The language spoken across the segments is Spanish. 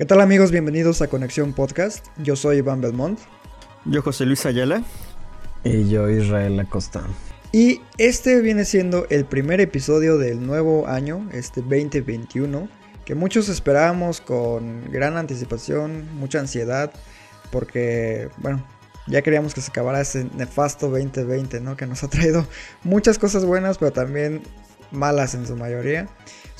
¿Qué tal amigos? Bienvenidos a Conexión Podcast. Yo soy Iván Belmont. Yo José Luis Ayala. Y yo Israel Acosta. Y este viene siendo el primer episodio del nuevo año, este 2021, que muchos esperábamos con gran anticipación, mucha ansiedad, porque, bueno, ya queríamos que se acabara ese nefasto 2020, ¿no? Que nos ha traído muchas cosas buenas, pero también malas en su mayoría.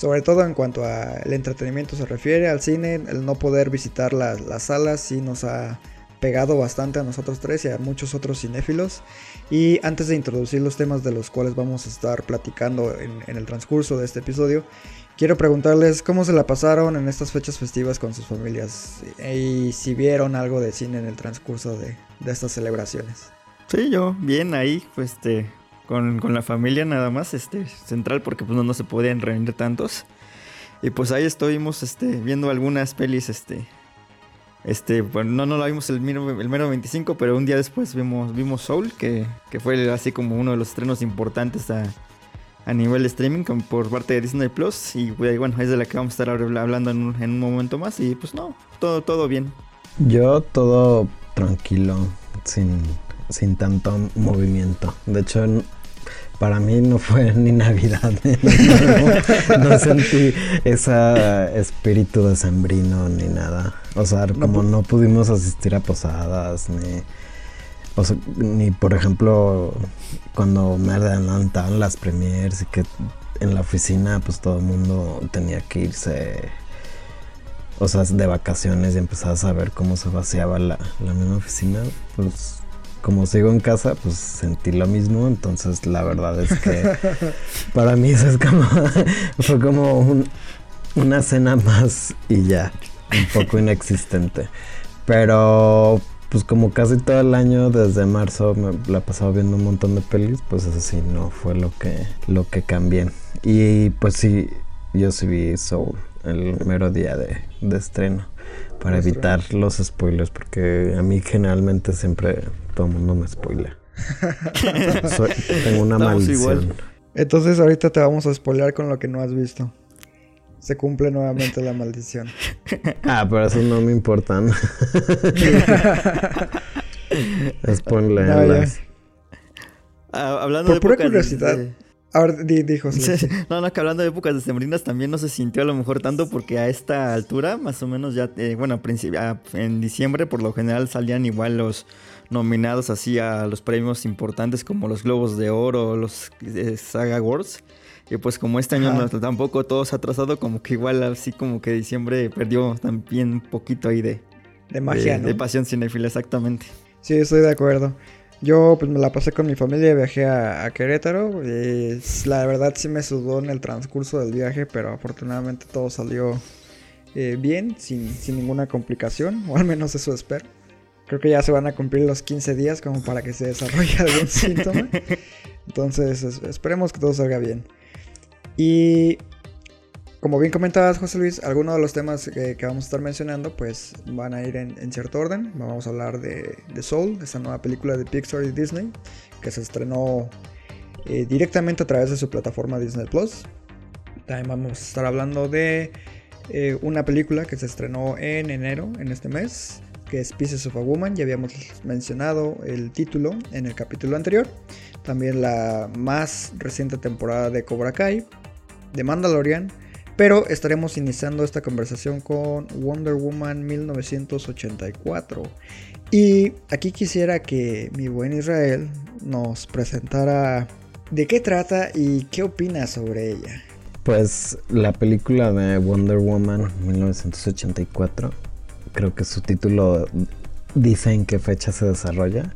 Sobre todo en cuanto al entretenimiento se refiere, al cine, el no poder visitar las, las salas sí nos ha pegado bastante a nosotros tres y a muchos otros cinéfilos. Y antes de introducir los temas de los cuales vamos a estar platicando en, en, el transcurso de este episodio, quiero preguntarles cómo se la pasaron en estas fechas festivas con sus familias y si vieron algo de cine en el transcurso de, de estas celebraciones. Sí, yo bien ahí, pues este, con, con, la familia nada más, este, central, porque pues no, no se podían reunir tantos. Y pues ahí estuvimos este, viendo algunas pelis, este, este, bueno, no, no la vimos el mero, el mero 25, pero un día después vimos, vimos Soul, que, que fue así como uno de los estrenos importantes a, a nivel de streaming por parte de Disney Plus. Y bueno, es de la que vamos a estar hablando en un, en un momento más. Y pues no, todo, todo bien. Yo todo tranquilo, sin, sin tanto movimiento. De hecho, para mí no fue ni Navidad. No, no, sentí ese espíritu decembrino ni nada. O sea, como no pudimos asistir a posadas, ni. O sea, ni por ejemplo, cuando me adelantaban las premiers y que en la oficina, pues todo el mundo tenía que irse. O sea, de vacaciones y empezabas a ver cómo se vaciaba la, la misma oficina, pues como sigo en casa, pues sentí lo mismo. Entonces, la verdad es que para mí eso es como. fue como un, una cena más y ya. Un poco inexistente. Pero, pues como casi todo el año, desde marzo, me la he pasado viendo un montón de pelis. Pues eso sí, no fue lo que, lo que cambié. Y pues sí, yo sí vi Soul el mero día de, de estreno para evitar los spoilers, porque a mí generalmente siempre todo el mundo me spoila. Soy, tengo una Estamos maldición. Igual. Entonces ahorita te vamos a spoilear con lo que no has visto. Se cumple nuevamente la maldición. Ah, pero eso no me importan. Spoilerlas. No, ah, hablando Por de pura curiosidad. De... Ahora dijo. Sí, no, no, que hablando de épocas decembrinas también no se sintió a lo mejor tanto porque a esta altura, más o menos ya, eh, bueno, en diciembre por lo general salían igual los nominados así a los premios importantes como los Globos de Oro, los eh, Saga Awards. Y pues como este año no, tampoco todo se ha atrasado, como que igual así como que diciembre perdió también un poquito ahí de... De magia, de, ¿no? de pasión cinéfila, exactamente. Sí, estoy de acuerdo. Yo pues me la pasé con mi familia, viajé a, a Querétaro. Y la verdad sí me sudó en el transcurso del viaje, pero afortunadamente todo salió eh, bien, sin, sin ninguna complicación, o al menos eso espero. Creo que ya se van a cumplir los 15 días como para que se desarrolle algún síntoma. Entonces es, esperemos que todo salga bien. Y como bien comentabas, José Luis, algunos de los temas que, que, vamos a estar mencionando pues van a ir en, en cierto orden. Vamos a hablar de, de, Soul, esta nueva película de Pixar y Disney, que se estrenó eh, directamente a través de su plataforma Disney Plus. También vamos a estar hablando de eh, una película que se estrenó en enero, en este mes, que es Pieces of a Woman. Ya habíamos mencionado el título en el capítulo anterior. También la más reciente temporada de Cobra Kai, de Mandalorian. Pero estaremos iniciando esta conversación con Wonder Woman 1984. Y aquí quisiera que mi buen Israel nos presentara de qué trata y qué opina sobre ella. Pues la película de Wonder Woman 1984, creo que su título dice en qué fecha se desarrolla.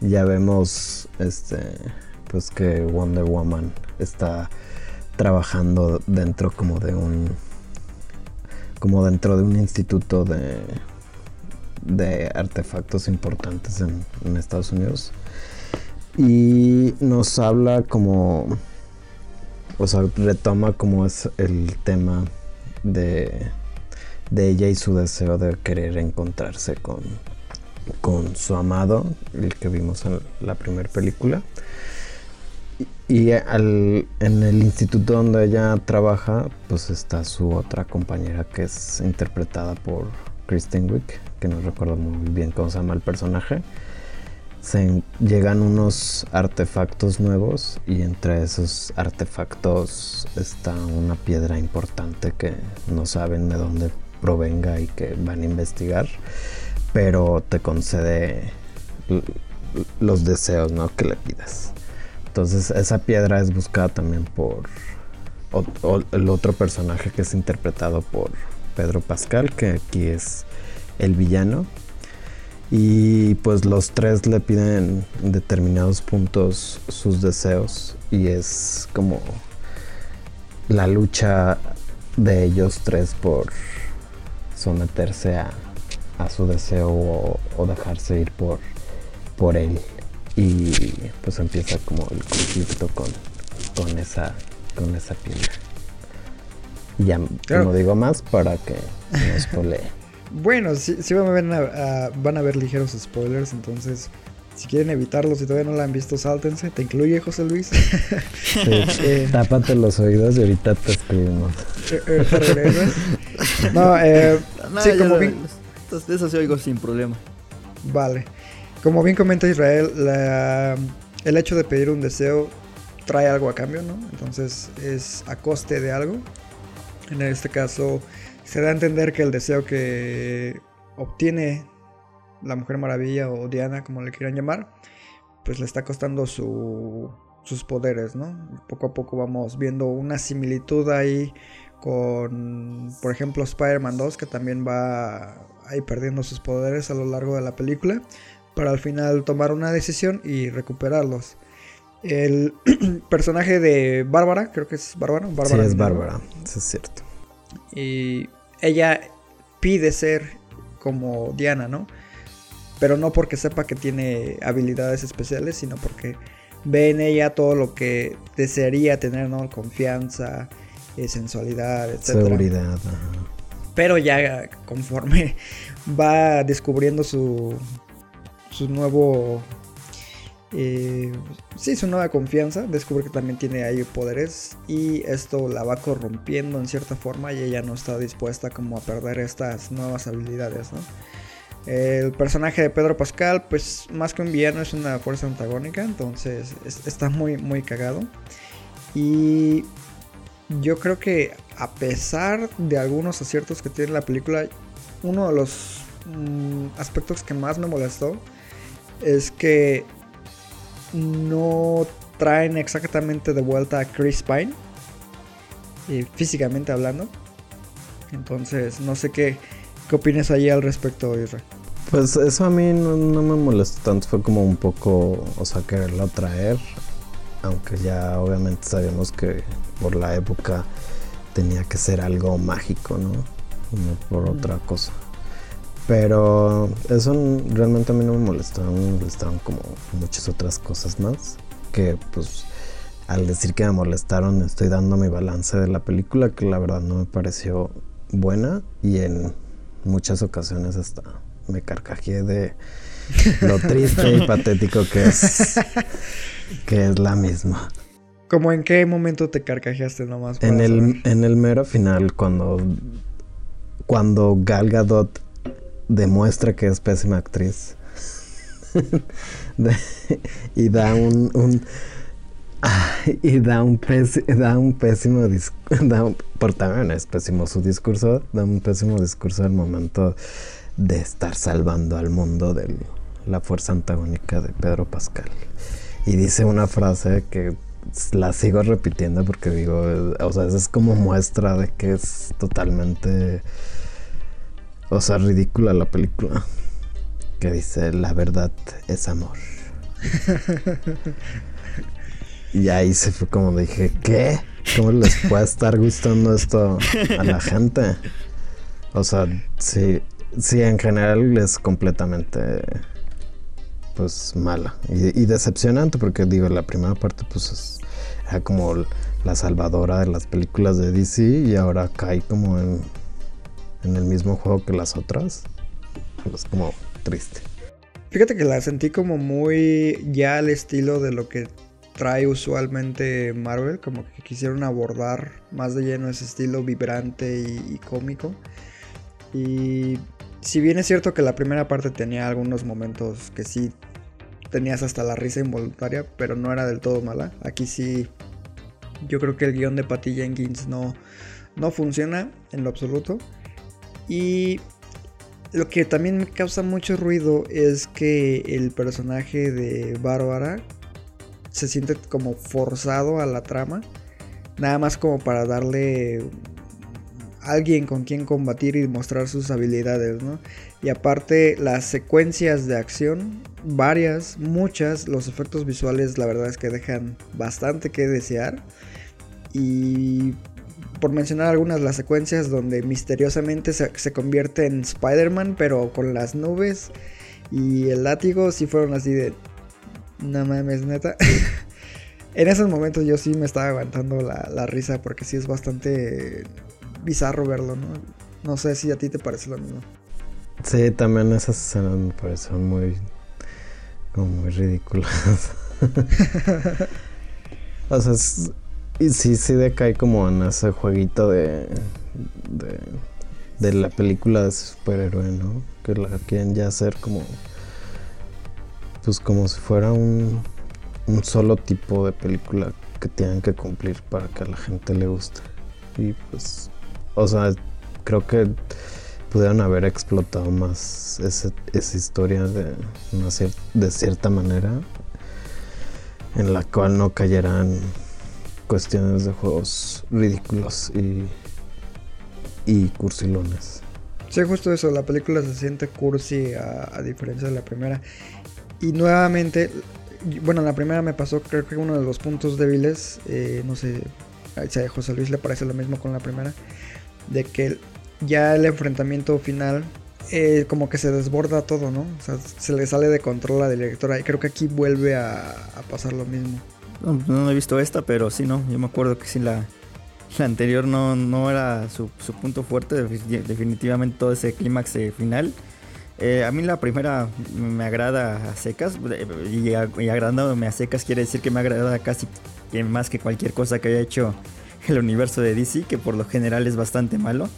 Ya vemos este pues que Wonder Woman está trabajando dentro como de un como dentro de un instituto de de artefactos importantes en, en Estados Unidos. Y nos habla como, o sea, retoma como es el tema de, de ella y su deseo de querer encontrarse con, con su amado, el que vimos en la primera película. Y al, en el instituto donde ella trabaja, pues está su otra compañera que es interpretada por Kristen Wiig, que no recuerdo muy bien cómo se llama el personaje. Se llegan unos artefactos nuevos y entre esos artefactos está una piedra importante que no saben de dónde provenga y que van a investigar, pero te concede los deseos ¿no? que le pidas. Entonces esa piedra es buscada también por el otro personaje que es interpretado por Pedro Pascal, que aquí es el villano. Y pues los tres le piden en determinados puntos sus deseos y es como la lucha de ellos tres por someterse a, su deseo o, dejarse ir por, por él. Y pues empieza como el conflicto con, con, esa, con esa piedra. Y ya no digo más para que no spoilee. Bueno, sí, van, a ver, van a ver ligeros spoilers, entonces si quieren evitarlos, si todavía no la han visto, sáltense. ¿Te incluye José Luis? Eh, tápate los oídos y ahorita te escribimos. Eh, eh, no, eh, sí, como bien... De eso sí oigo sin problema. Vale. Como bien comenta Israel, el hecho de pedir un deseo trae algo a cambio, ¿no? Entonces es a coste de algo. En este caso se da a entender que el deseo que obtiene la Mujer Maravilla o Diana, como le quieran llamar, pues le está costando sus poderes, ¿no? Poco a poco vamos viendo una similitud ahí con, por ejemplo, Spider-Man 2, que también va ahí perdiendo sus poderes a lo largo de la película, para al final tomar una decisión y recuperarlos. El personaje de Bárbara, creo que es Bárbara. Bárbara sí, es Bárbara, eso es cierto. Y ella pide ser como Diana, ¿no? Pero no porque sepa que tiene habilidades especiales, sino porque ve en ella todo lo que desearía tener, ¿no? Confianza, eh, sensualidad, etc. Seguridad. Pero ya conforme va descubriendo su, su nuevo eh, sí, su nueva confianza, descubre que también tiene ahí poderes y esto la va corrompiendo en cierta forma y ella no está dispuesta como a perder estas nuevas habilidades, El personaje de Pedro Pascal, pues más que un villano es una fuerza antagónica, entonces está muy, muy cagado. Y yo creo que a pesar de algunos aciertos que tiene la película, uno de los mm, aspectos que más me molestó es que no traen exactamente de vuelta a Chris Pine, eh, físicamente hablando. Entonces, no sé qué, qué opinas ahí al respecto, Israel. Pues eso a mí no, me molestó tanto, fue como un poco, o sea, quererlo traer, aunque ya obviamente sabíamos que por la época tenía que ser algo mágico, ¿no? No por otra cosa. Pero eso realmente a mí no me molestó, me molestaron como muchas otras cosas más. Que pues al decir que me molestaron estoy dando mi balance de la película que la verdad no me pareció buena y en muchas ocasiones hasta me carcajeé de lo triste y patético que es que es la misma. ¿Cómo en qué momento te carcajeaste nomás? En el, en el mero final cuando cuando Gal Gadot demuestra que es pésima actriz. y da un, y da un, da un pésimo discurso, por también es pésimo su discurso, da un pésimo discurso al momento de estar salvando al mundo de la fuerza antagónica de Pedro Pascal. Y dice una frase que la sigo repitiendo porque digo, o sea, es como muestra de que es totalmente o sea, ridícula la película. Que dice, la verdad es amor. y ahí se fue como dije, ¿qué? ¿Cómo les puede estar gustando esto a la gente? O sea, sí, sí, en general es completamente pues mala y, decepcionante porque digo, la primera parte pues es, como la salvadora de las películas de DC y ahora cae como en, en el mismo juego que las otras. Es como triste. Fíjate que la sentí como muy ya al estilo de lo que trae usualmente Marvel, como que quisieron abordar más de lleno ese estilo vibrante y, y cómico. Y si bien es cierto que la primera parte tenía algunos momentos que sí tenías hasta la risa involuntaria, pero no era del todo mala. Aquí sí, yo creo que el guion de Patty Jenkins no, no funciona en lo absoluto. Y lo que también me causa mucho ruido es que el personaje de Bárbara se siente como forzado a la trama. Nada más como para darle alguien con quien combatir y mostrar sus habilidades, ¿no? Y aparte las secuencias de acción, varias, muchas, los efectos visuales la verdad es que dejan bastante que desear. Y por mencionar algunas, las secuencias donde misteriosamente se, se convierte en Spider-Man, pero con las nubes y el látigo, sí fueron así de... No mames, neta. en esos momentos yo sí me estaba aguantando la, la risa porque sí es bastante bizarro verlo, ¿no? No sé si a ti te parece lo mismo. Sí, también esas escenas me parecen muy. como muy ridículas. o sea, es- y sí, sí decae como en ese jueguito de. de. de la película de superhéroe, ¿no? Que la quieren ya hacer como. pues como si fuera un. un solo tipo de película que tienen que cumplir para que a la gente le guste. Y pues. O sea, creo que pudieron haber explotado más ese- esa historia de, una cier- de cierta manera en la cual no cayeran cuestiones de juegos ridículos y, y cursilones. Sí, justo eso, la película se siente cursi a, diferencia de la primera. Y nuevamente, bueno, la primera me pasó, creo que uno de los puntos débiles, eh, no sé, a José Luis le parece lo mismo con la primera, de que ya el enfrentamiento final eh, como que se desborda todo, ¿no? O sea, se le sale de control a la directora y creo que aquí vuelve a, pasar lo mismo. No, he visto esta, pero sí, no. Yo me acuerdo que sí, la, anterior no, no era su, punto fuerte. defi- Definitivamente todo ese clímax final. Eh, a mí la primera me agrada a secas. eh, Y, agradándome a secas quiere decir que me agrada casi más que cualquier cosa que haya hecho el universo de DC, que por lo general es bastante malo.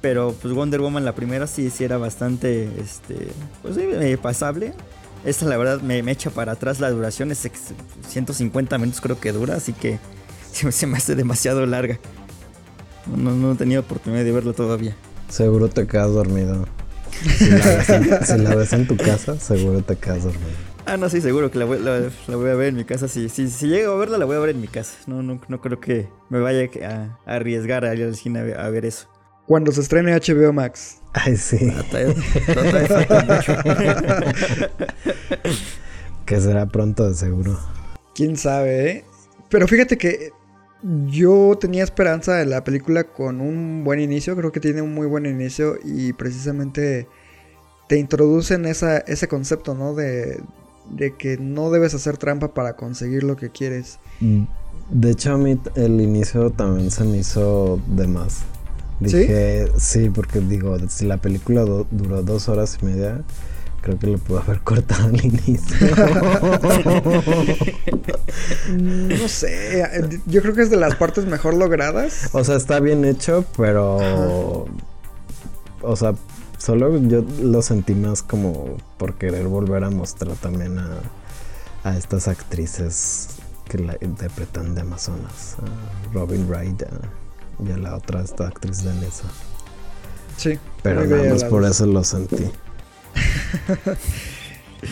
Pero pues Wonder Woman la primera sí, sí era bastante, este, pues eh, pasable. Esta la verdad me, echa para atrás la duración, es ex- 150 minutos creo que dura, así que se, se me hace demasiado larga. No, no he tenido oportunidad de verlo todavía. Seguro te quedas dormido. Si la ves en, si la ves en tu casa, seguro te quedas dormido. Ah, no, sí, seguro que la voy, la, la voy a ver en mi casa. Si, si, si llego a verla, la voy a ver en mi casa. No, no, no creo que me vaya a, a arriesgar a ir al cine a ver, a ver eso. Cuando se estrene HBO Max. Ay, sí. Ah, todavía- todavía falta Que será pronto de seguro. Quién sabe, ¿eh? Pero fíjate que yo tenía esperanza en la película con un buen inicio. Creo que tiene un muy buen inicio y precisamente te introducen esa, ese concepto, ¿no? De, de que no debes hacer trampa para conseguir lo que quieres. De hecho, a mí el inicio también se me hizo de más. ¿Sí? Dije, sí, porque digo, si la película do- duró dos horas y media, creo que le pudo haber cortado el inicio. Mm, No sé, yo creo que es de las partes mejor logradas. o sea, está bien hecho, pero. O sea, solo yo lo sentí más como por querer volver a mostrar también a, a estas actrices que la interpretan de Amazonas. a Robin Wright a- y a la otra, esta actriz danesa. Sí. Pero nada más por eso lo sentí.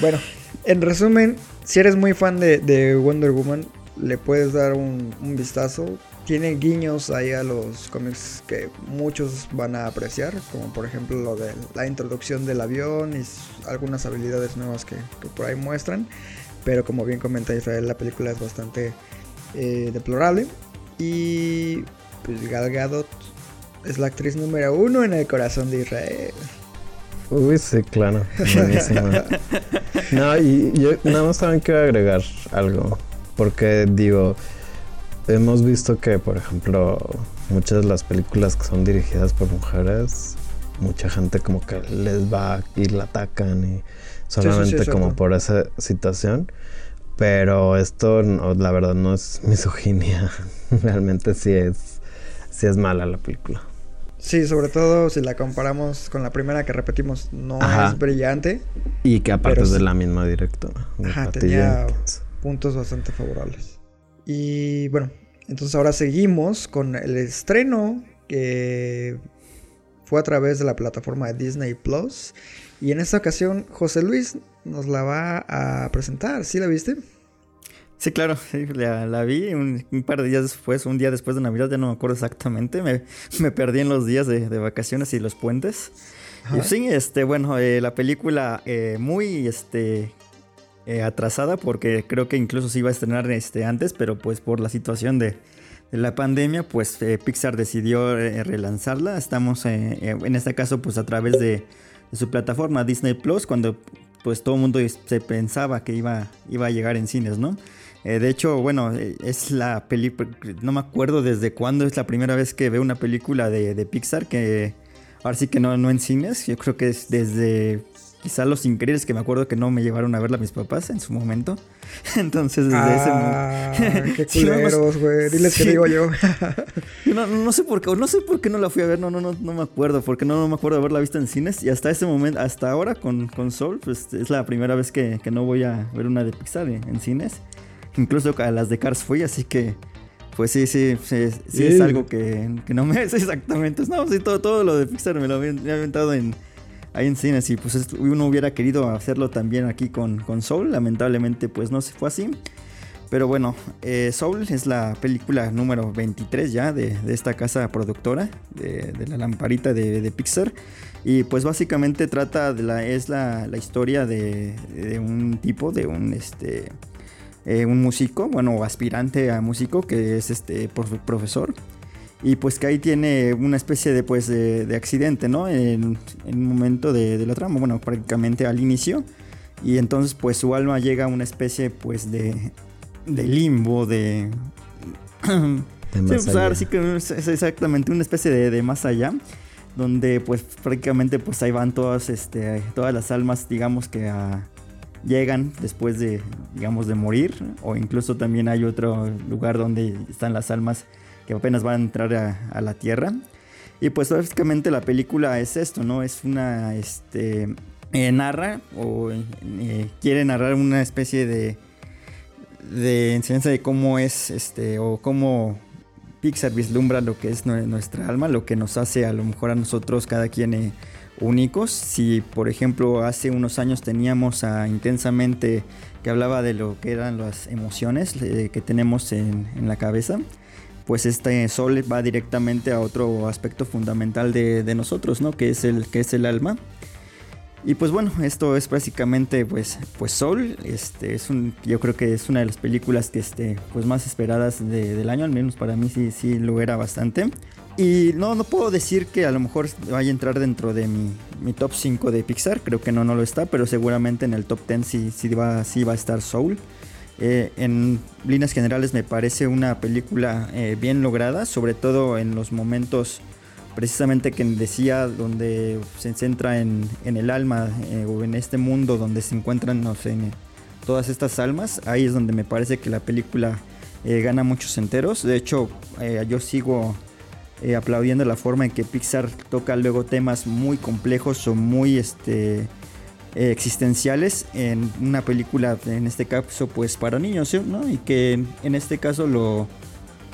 Bueno, en resumen, si eres muy fan de, de Wonder Woman, le puedes dar un, un vistazo. Tiene guiños ahí a los cómics que muchos van a apreciar, como por ejemplo lo de la introducción del avión y algunas habilidades nuevas que, que por ahí muestran. Pero como bien comenta Israel, la película es bastante eh, deplorable. Y pues Gal Gadot es la actriz número uno en el corazón de Israel. Uy, sí, claro. Buenísima. no, y yo nada más también quiero agregar algo. Porque digo, hemos visto que, por ejemplo, muchas de las películas que son dirigidas por mujeres, mucha gente como que les va y la atacan y solamente como por esa situación. Pero esto, la verdad, no es misoginia. Realmente sí es, sí es mala la película. Sí, sobre todo si la comparamos con la primera que repetimos, no es brillante. Y que aparte es de la misma directora. Ajá, tenía puntos bastante favorables. Y bueno, entonces ahora seguimos con el estreno que fue a través de la plataforma de Disney Plus. Y en esta ocasión José Luis nos la va a presentar. ¿Sí la viste? Sí, claro, sí, la, vi un, par de días después, un día después de Navidad, ya no me acuerdo exactamente, me, perdí en los días de, vacaciones y los puentes. Y sí, este, bueno, eh, la película eh, muy este, eh, atrasada porque creo que incluso se iba a estrenar este, antes, pero pues por la situación de, la pandemia, pues Pixar decidió relanzarla. Estamos en este caso pues a través de, su plataforma Disney Plus, cuando pues todo el mundo se pensaba que iba, iba a llegar en cines, ¿no? Eh, de hecho, bueno, eh, es la película, no me acuerdo desde cuándo es la primera vez que veo una película de, Pixar que ahora sí que no, no en cines, yo creo que es desde quizá Los Increíbles que me acuerdo que no me llevaron a verla mis papás en su momento. Entonces desde ah, ese qué culeros, güey. Diles que digo yo. no, sé por qué, no sé por qué no la fui a ver, no, no, no, no me acuerdo, porque no, me acuerdo de haberla visto en cines. Y hasta ese momento, hasta ahora con, con Soul, pues es la primera vez que, que no voy a ver una de Pixar en cines. Incluso a las de Cars fui, así que pues sí, sí, sí, sí es algo que, no me es exactamente. No, sí, todo, todo lo de Pixar me lo había, aventado en, ahí en cines y pues uno hubiera querido hacerlo también aquí con, con Soul. Lamentablemente pues no se fue así. Pero bueno, eh, Soul es la película número 23 ya de, esta casa productora, de, la lamparita de, Pixar. Y pues básicamente trata de la, es la, la historia de, un tipo, de un este eh, un músico, bueno, aspirante a músico, que es este profesor. Y pues que ahí tiene una especie de, pues, de, accidente, ¿no? En, un momento de, la trama, bueno, prácticamente al inicio. Y entonces pues su alma llega a una especie pues de, de limbo, de... sí, pues, sí que es exactamente una especie de, más allá donde pues prácticamente pues ahí van todas este todas las almas digamos que a, llegan después de, digamos, de morir, o incluso también hay otro lugar donde están las almas que apenas van a entrar a, la tierra. Y pues básicamente la película es esto, ¿no? Es una, este, eh, narra o eh, quiere narrar una especie de, de enseñanza de cómo es, este, o cómo Pixar vislumbra lo que es nuestra alma, lo que nos hace a lo mejor a nosotros cada quien... Eh, únicos. Si, por ejemplo, hace unos años teníamos Intensamente que hablaba de lo que eran las emociones que tenemos en, la cabeza, pues este sol va directamente a otro aspecto fundamental de, nosotros, ¿no? Que es el, que es el alma. Y pues bueno, esto es básicamente pues, pues Soul. Este, es un, yo creo que es una de las películas que este, pues más esperadas del año, al menos para mí sí, sí lo era bastante. Y no, no puedo decir que a lo mejor vaya a entrar dentro de mi, top 5 de Pixar, creo que no, no lo está, pero seguramente en el top 10 sí, sí, va, sí va a estar Soul. Eh, en líneas generales me parece una película eh, bien lograda, sobre todo en los momentos precisamente que decía donde se centra en, el alma eh, o en este mundo donde se encuentran todas estas almas, ahí es donde me parece que la película gana muchos enteros. De hecho, yo sigo aplaudiendo la forma en que Pixar toca luego temas muy complejos o muy este, eh, existenciales en una película, en este caso pues para niños, ¿no? Y que en, este caso lo,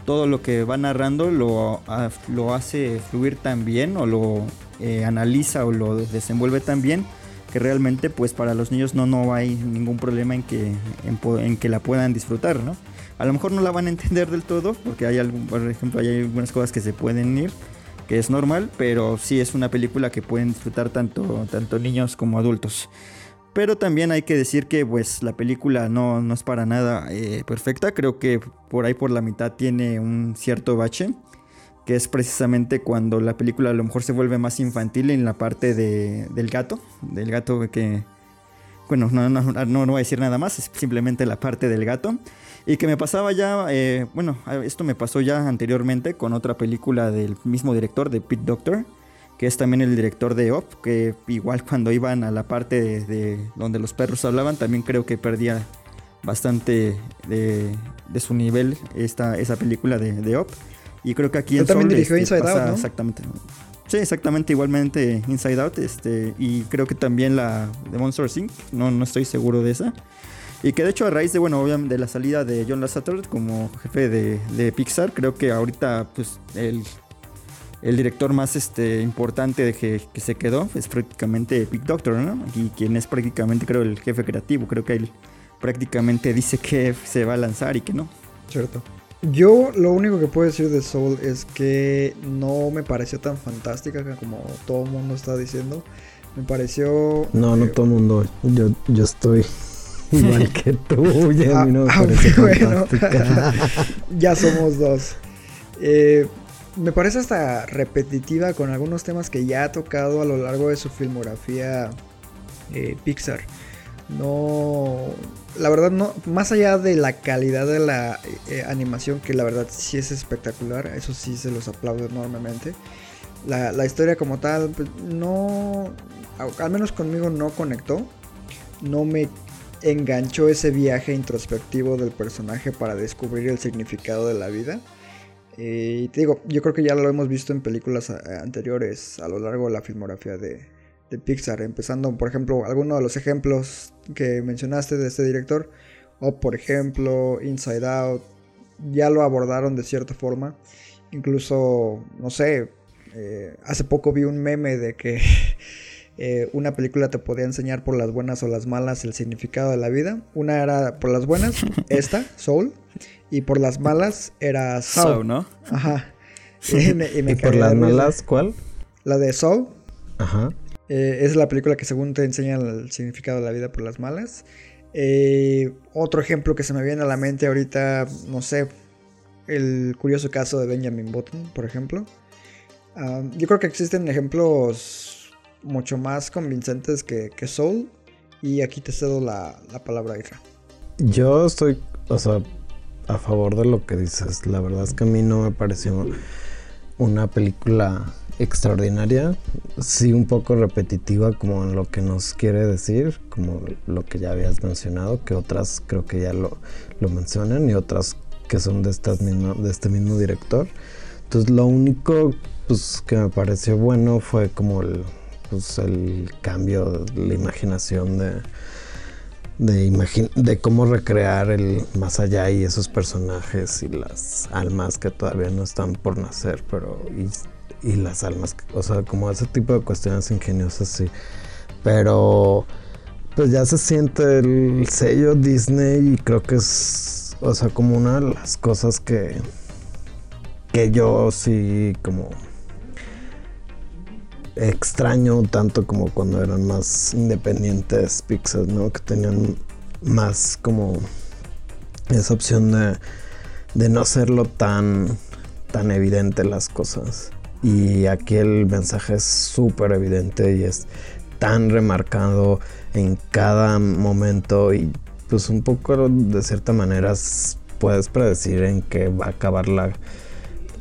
todo lo que va narrando lo, lo hace fluir tan bien o lo eh, analiza o lo desenvuelve tan bien que realmente pues para los niños no, no hay ningún problema en que, en que la puedan disfrutar, ¿no? A lo mejor no la van a entender del todo, porque hay algún, por ejemplo, hay algunas cosas que se pueden ir, que es normal, pero sí es una película que pueden disfrutar tanto, tanto niños como adultos. Pero también hay que decir que pues la película no, no es para nada eh, perfecta. Creo que por ahí por la mitad tiene un cierto bache. que es precisamente cuando la película a lo mejor se vuelve más infantil en la parte de, del gato, del gato que, bueno, no, no, no, no voy a decir nada más, es simplemente la parte del gato. Y que me pasaba ya, eh, bueno, esto me pasó ya anteriormente con otra película del mismo director, de Pete Doctor, que es también el director de Op, que igual cuando iban a la parte de, donde los perros hablaban, también creo que perdía bastante de, su nivel esta, esa película de, de Op. Y creo que aquí en también dirigió este, Inside Out, ¿no? Exactamente. Sí, exactamente, igualmente Inside Out, este, y creo que también la de Monster Inc., no, no estoy seguro de esa. Y que de hecho a raíz de, bueno, obviamente de la salida de John Lasseter como jefe de, Pixar, creo que ahorita pues el, el director más este, importante de que, se quedó es prácticamente Big Doctor, ¿no? Y quien es prácticamente creo el jefe creativo, creo que él prácticamente dice que se va a lanzar y que no. Cierto. Yo lo único que puedo decir de Soul es que no me pareció tan fantástica como todo el mundo está diciendo. Me pareció... No, no todo el mundo. Yo, yo estoy igual que tú. Ya, no ah, bueno, ya somos dos. Eh, me parece hasta repetitiva con algunos temas que ya ha tocado a lo largo de su filmografía eh, Pixar. No, la verdad no, más allá de la calidad de la eh, animación, que la verdad sí es espectacular, eso sí se los aplaudo enormemente. La, la historia como tal, pues, no, al menos conmigo no conectó, no me enganchó ese viaje introspectivo del personaje para descubrir el significado de la vida. Eh, y te digo, yo creo que ya lo hemos visto en películas anteriores a lo largo de la filmografía de, Pixar, empezando por ejemplo algunos de los ejemplos que mencionaste de este director, o por ejemplo Inside Out, ya lo abordaron de cierta forma, incluso, no sé, eh, hace poco vi un meme de que eh, una película te podía enseñar por las buenas o las malas el significado de la vida, una era por las buenas, esta, Soul, y por las malas era Soul, ¿no? Ajá. Y, por las malas cuál? La de Soul. Ajá. Eh, es la película que según te enseña el significado de la vida por las malas. Eh, otro ejemplo que se me viene a la mente ahorita, no sé, el curioso caso de Benjamin Button, por ejemplo. Ah, yo creo que existen ejemplos mucho más convincentes que, Soul. Y aquí te cedo la, la palabra, hija. Yo estoy, o sea, a favor de lo que dices. La verdad es que a mí no me pareció una película extraordinaria, sí un poco repetitiva como en lo que nos quiere decir, como lo que ya habías mencionado, que otras creo que ya lo, mencionan y otras que son de, estas de este mismo director. Entonces lo único pues, que me pareció bueno fue como el, pues, el cambio, la imaginación de, de, de cómo recrear el más allá y esos personajes y las almas que todavía no están por nacer, pero y las almas, o sea, como ese tipo de cuestiones ingeniosas, sí. Pero pues ya se siente el sello Disney y creo que es, o sea, como una de las cosas que, que yo sí como extraño tanto como cuando eran más independientes Pixar, ¿no? Que tenían más como esa opción de, de no hacerlo tan, tan evidente las cosas. Y aquí el mensaje es súper evidente y es tan remarcado en cada momento y pues un poco de cierta manera puedes predecir en qué va a acabar la,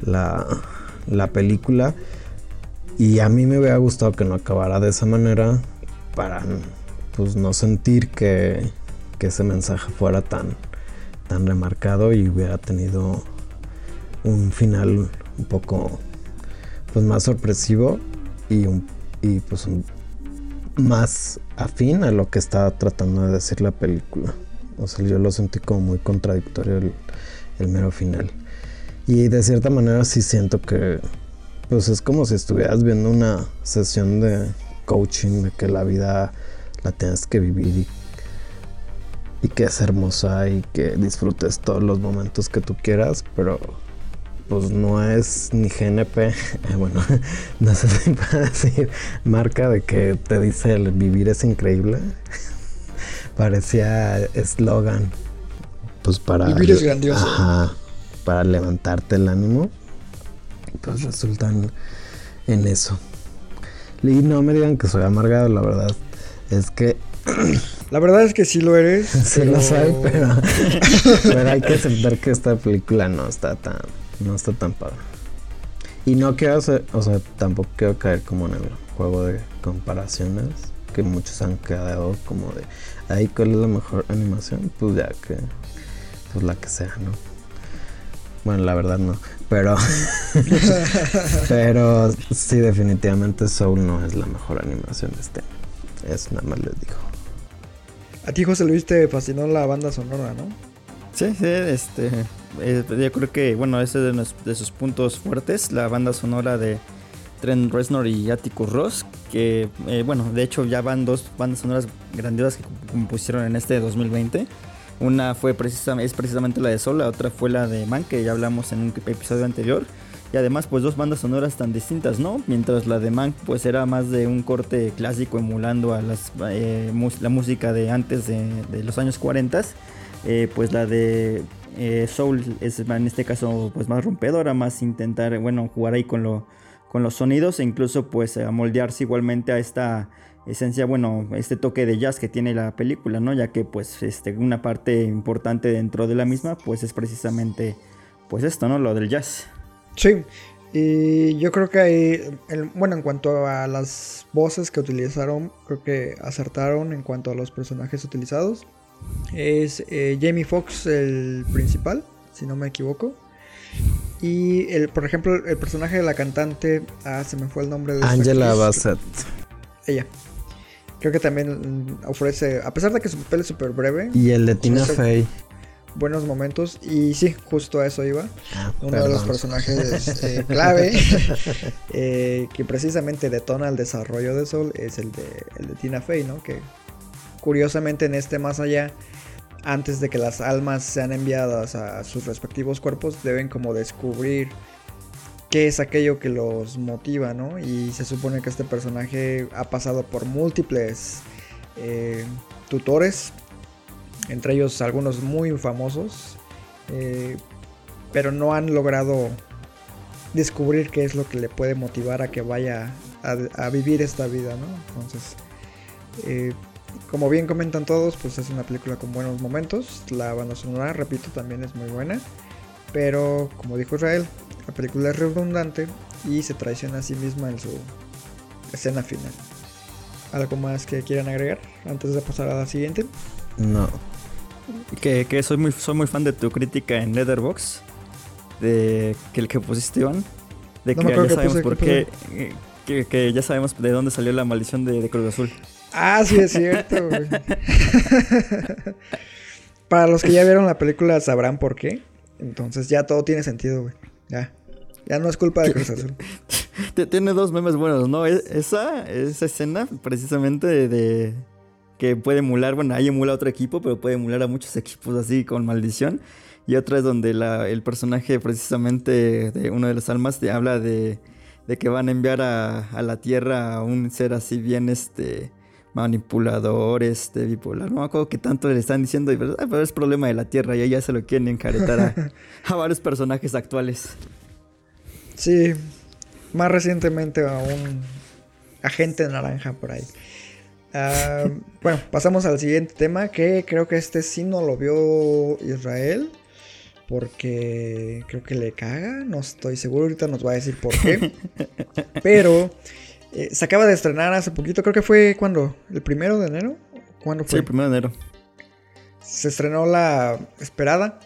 la, película. Y a mí me hubiera gustado que no acabara de esa manera para pues no sentir que, que ese mensaje fuera tan, tan remarcado y hubiera tenido un final un poco pues más sorpresivo y, un, y pues más afín a lo que estaba tratando de decir la película. O sea, yo lo sentí como muy contradictorio el, el mero final. Y de cierta manera sí siento que pues es como si estuvieras viendo una sesión de coaching de que la vida la tienes que vivir y, y que es hermosa y que disfrutes todos los momentos que tú quieras, pero pues no es ni GNP, eh, bueno, no sé si puedo decir marca de que te dice el vivir es increíble. Parecía eslogan. Pues para. Vivir es grandioso. Ajá, para levantarte el ánimo. Pues resultan en eso. Y no me digan que soy amargado, la verdad. Es que La verdad es que sí lo eres. sí lo soy, pero, pero hay que aceptar que esta película no está tan, no está tan padre. Y no quiero hacer, o sea, tampoco quiero caer como en el juego de comparaciones que muchos han quedado como de, ahí cuál es la mejor animación, pues ya que, pues la que sea, ¿no? Bueno, la verdad no, pero, pero sí definitivamente Soul no es la mejor animación de este. año. Eso nada más les digo. A ti, José Luis, te fascinó la banda sonora, ¿no? Sí, sí, este. eh, yo creo que, bueno, ese es de, nos- de sus puntos fuertes, la banda sonora de Trent Reznor y Atticus Ross, que, eh, bueno, de hecho ya van dos bandas sonoras grandiosas que compusieron en este 2020. Una fue precisamente, es precisamente la de Sol, la otra fue la de Man, que ya hablamos en un episodio anterior. Y además, pues dos bandas sonoras tan distintas, ¿no? Mientras la de Man, pues era más de un corte clásico emulando a las, eh, la música de antes de, los años 40. eh, pues la de eh, Soul es en este caso pues más rompedora, más intentar, bueno, jugar ahí con, lo, con los sonidos e incluso pues moldearse igualmente a esta esencia, bueno, este toque de jazz que tiene la película, ¿no? Ya que pues este, una parte importante dentro de la misma pues es precisamente pues esto, ¿no? Lo del jazz. Sí. Y yo creo que ahí, el- bueno, en cuanto a las voces que utilizaron, creo que acertaron en cuanto a los personajes utilizados. Es eh, Jamie Foxx el principal, si no me equivoco. Y el, por ejemplo, el personaje de la cantante, ah, se me fue el nombre de Angela. Bassett. Ella. Creo que también mm, ofrece, a pesar de que su papel es súper breve, Y el de Tina Fey. buenos momentos. Y sí, justo a eso iba. Ah, Uno de los personajes eh, clave eh, que precisamente detona el desarrollo de Sol es el de, el de Tina Fey, ¿no? Que curiosamente en este más allá, antes de que las almas sean enviadas a sus respectivos cuerpos, deben como descubrir qué es aquello que los motiva, ¿no? Y se supone que este personaje ha pasado por múltiples eh, tutores, entre ellos algunos muy famosos, eh, pero no han logrado descubrir qué es lo que le puede motivar a que vaya a, vivir esta vida, ¿no? Entonces, eh, como bien comentan todos, pues es una película con buenos momentos. La banda sonora, repito, también es muy buena. Pero, como dijo Israel, la película es redundante y se traiciona a sí misma en su escena final. ¿Algo más que quieran agregar antes de pasar a la siguiente? No. Que, que soy muy soy muy fan de tu crítica en Letterboxd. De que el que pusiste Iván. De No que ya qué sabemos puse, por ¿qué Que, que ya sabemos de dónde salió la maldición de, de Cruz Azul. Ah, sí, es cierto. güey. Para los que ya vieron la película sabrán por qué. Entonces ya todo tiene sentido, güey. Ya. Ya no es culpa de Cruz Azul. Tiene dos memes buenos, ¿no? E- Esa, esa escena, precisamente de, de- que puede emular, bueno, ahí emula a otro equipo, pero puede emular a muchos equipos así con maldición. Y otra es donde la- el personaje, precisamente de uno de las almas, te habla de, de que van a enviar a, a la tierra a un ser así bien este manipulador, este bipolar. No me acuerdo qué tanto le están diciendo, y, "Ah, pero es problema de la tierra, y ahí ya se lo quieren encaretar a, a varios personajes actuales. Sí. Más recientemente a un agente naranja por ahí. Ah, bueno, pasamos al siguiente tema que creo que este sí no lo vio Israel. Porque creo que le caga, no estoy seguro, ahorita nos va a decir por qué. Pero eh, se acaba de estrenar hace poquito, creo que fue cuando, el primero de enero. ¿Cuándo Sí, fue? el primero de enero. Se estrenó la esperada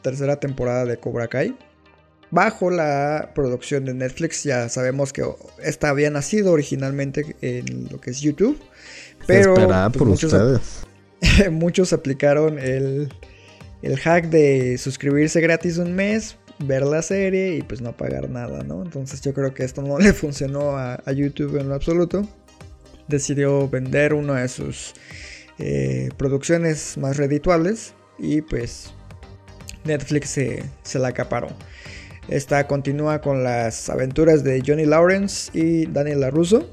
tercera temporada de Cobra Kai. Bajo la producción de Netflix, ya sabemos que esta había nacido originalmente en lo que es YouTube. Pero pues, por muchos, ustedes. muchos aplicaron el, el hack de suscribirse gratis un mes, ver la serie y pues no pagar nada, ¿no? Entonces yo creo que esto no le funcionó a, a YouTube en lo absoluto. Decidió vender una de sus eh, producciones más redituables y pues Netflix se, se la acaparó. Esta continúa con las aventuras de Johnny Lawrence y Daniel LaRusso.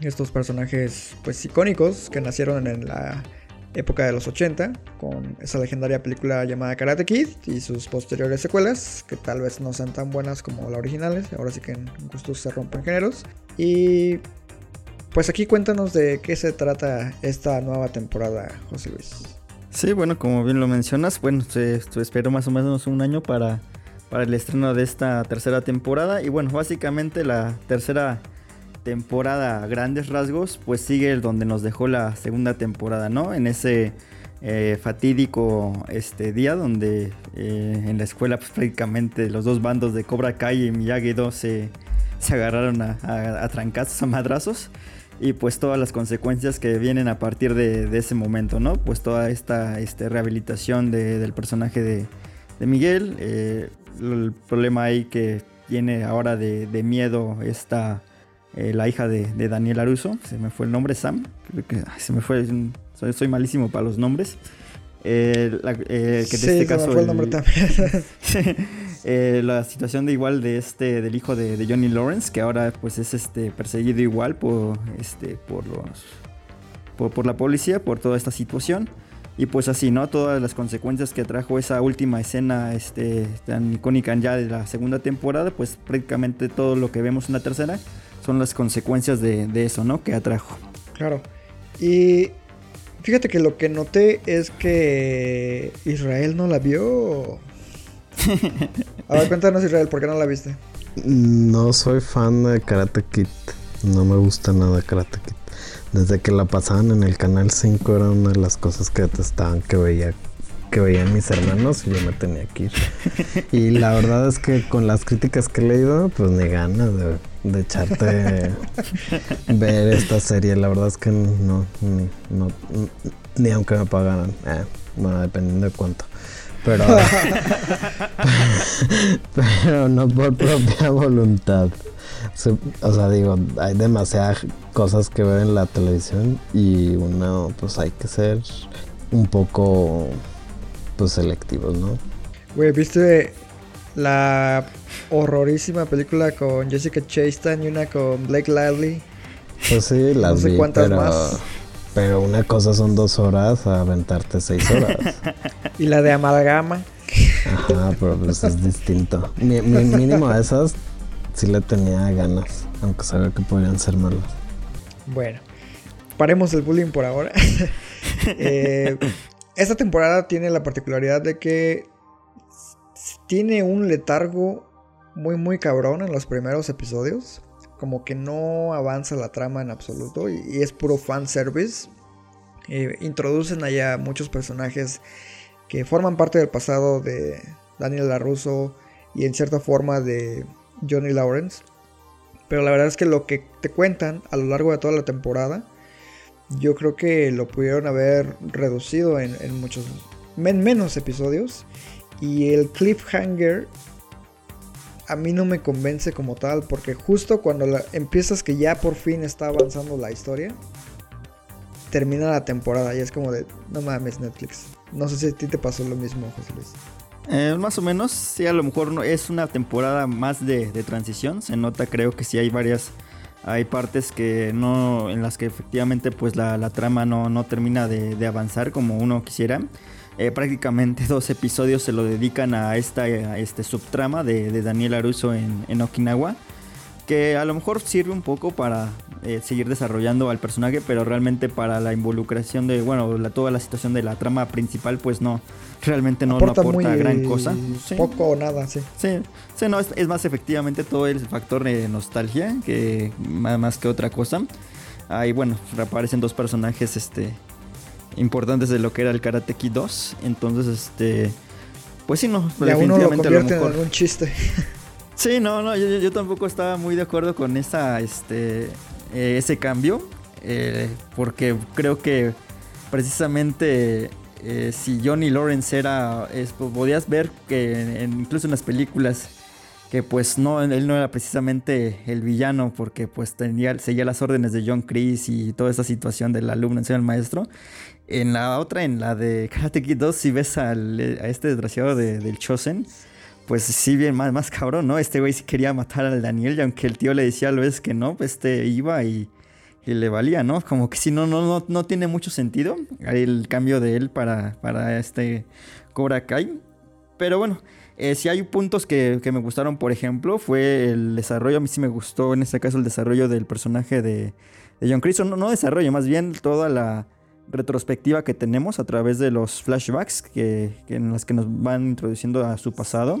Estos personajes pues icónicos que nacieron en la época de los 80, con esa legendaria película llamada Karate Kid y sus posteriores secuelas, que tal vez no sean tan buenas como las originales, ahora sí que en gustos se rompen géneros. Y pues aquí cuéntanos de qué se trata esta nueva temporada, José Luis. Sí, bueno, como bien lo mencionas, bueno, esperó más o menos un año para, para el estreno de esta tercera temporada. Y bueno, básicamente la tercera temporada a grandes rasgos, pues sigue donde nos dejó la segunda temporada, ¿no? En ese eh, fatídico este día donde eh, en la escuela pues, prácticamente los dos bandos de Cobra Kai y Miyagi-Do se, se agarraron a, a, a, trancazos, a madrazos. Y pues todas las consecuencias que vienen a partir de, de ese momento, ¿no? Pues toda esta este, rehabilitación de, del personaje de, de Miguel, eh, el problema ahí que tiene ahora de, de miedo esta eh, la hija de, de, Daniel Aruso, se me fue el nombre, Sam, creo que ay, se me fue, soy, soy, malísimo para los nombres. Eh, la, eh, que sí, este caso, me fue el, nombre también. la situación de igual de este del hijo de, de, Johnny Lawrence, que ahora pues es este perseguido igual por este por los por, por la policía por toda esta situación. Y pues así, ¿no? Todas las consecuencias que trajo esa última escena este, tan icónica ya de la segunda temporada, pues prácticamente todo lo que vemos en la tercera son las consecuencias de, de, eso, ¿no? Que atrajo. Claro. Y fíjate que lo que noté es que Israel no la vio. A ver, cuéntanos Israel, ¿por qué no la viste? No soy fan de Karate Kid. No me gusta nada Karate Kid. Desde que la pasaban en el canal 5 era una de las cosas que detestaban que veía que veían mis hermanos y yo me tenía que ir. Y la verdad es que con las críticas que he leído, pues ni ganas de, de echarte ver esta serie. La verdad es que no, ni, no, ni aunque me pagaran. Eh, bueno, dependiendo de cuánto. Pero, pero no por propia voluntad. O sea, digo, hay demasiadas cosas que ver en la televisión y uno, pues hay que ser un poco pues selectivos, ¿no? Güey, ¿viste la horrorísima película con Jessica Chastain y una con Blake Lively? Pues sí, las no sé vi, cuántas pero, más. pero una cosa son dos horas a aventarte seis horas. y la de amalgama. Ajá, pero pues es distinto. Mi mínimo a esas sí le tenía ganas, aunque sabía que podrían ser malas. Bueno, paremos el bullying por ahora. eh, esta temporada tiene la particularidad de que tiene un letargo muy muy cabrón en los primeros episodios. Como que no avanza la trama en absoluto y, es puro fanservice. Eh, introducen allá muchos personajes que forman parte del pasado de Daniel LaRusso y en cierta forma de Johnny Lawrence. Pero la verdad es que lo que te cuentan a lo largo de toda la temporada yo creo que lo pudieron haber reducido en, muchos en menos episodios. Y el cliffhanger a mí no me convence como tal porque justo cuando empiezas que ya por fin está avanzando la historia termina la temporada y es como de no mames Netflix no sé si a ti te pasó lo mismo José Luis eh, más o menos, sí, a lo mejor no, es una temporada más de, de transición. Se nota, creo que sí hay varias hay partes que no en las que efectivamente pues la, la trama no, no termina de, de, avanzar como uno quisiera eh, prácticamente dos episodios se lo dedican a esta a este subtrama de, de Daniel Aruso en, en, Okinawa que a lo mejor sirve un poco para eh, seguir desarrollando al personaje pero realmente para la involucración de bueno la, toda la situación de la trama principal pues no realmente no aporta, no aporta muy gran cosa. Sí. poco o nada sí. Sí, sí no es, es, más efectivamente todo el factor de nostalgia que más, más que otra cosa. Ahí bueno reaparecen dos personajes este importantes de lo que era el Karate Kid 2 entonces este pues sí no y a uno lo convierte en algún chiste Sí, no, no, yo, tampoco estaba muy de acuerdo con esa, este, eh, ese cambio, eh, porque creo que precisamente eh, si Johnny Lawrence era, es, podías ver que incluso en las películas que pues no, él no era precisamente el villano porque pues tenía, seguía las órdenes de John Chris y toda esa situación del alumno encima del maestro. En la otra, en la de Karate Kid 2, si ves al, a este desgraciado de, del Chosen, pues sí, bien más, más cabrón, ¿no? Este güey sí quería matar al Daniel y aunque el tío le decía a veces que no, pues este iba y, y le valía, ¿no? Como que si no, no, no, no tiene mucho sentido el cambio de él para, para este Cobra Kai. Pero bueno, eh, si hay puntos que, que, me gustaron, por ejemplo, fue el desarrollo. A mí sí me gustó en este caso el desarrollo del personaje de, de John Chris. No, no desarrollo, más bien toda la retrospectiva que tenemos a través de los flashbacks que, en las que nos van introduciendo a su pasado.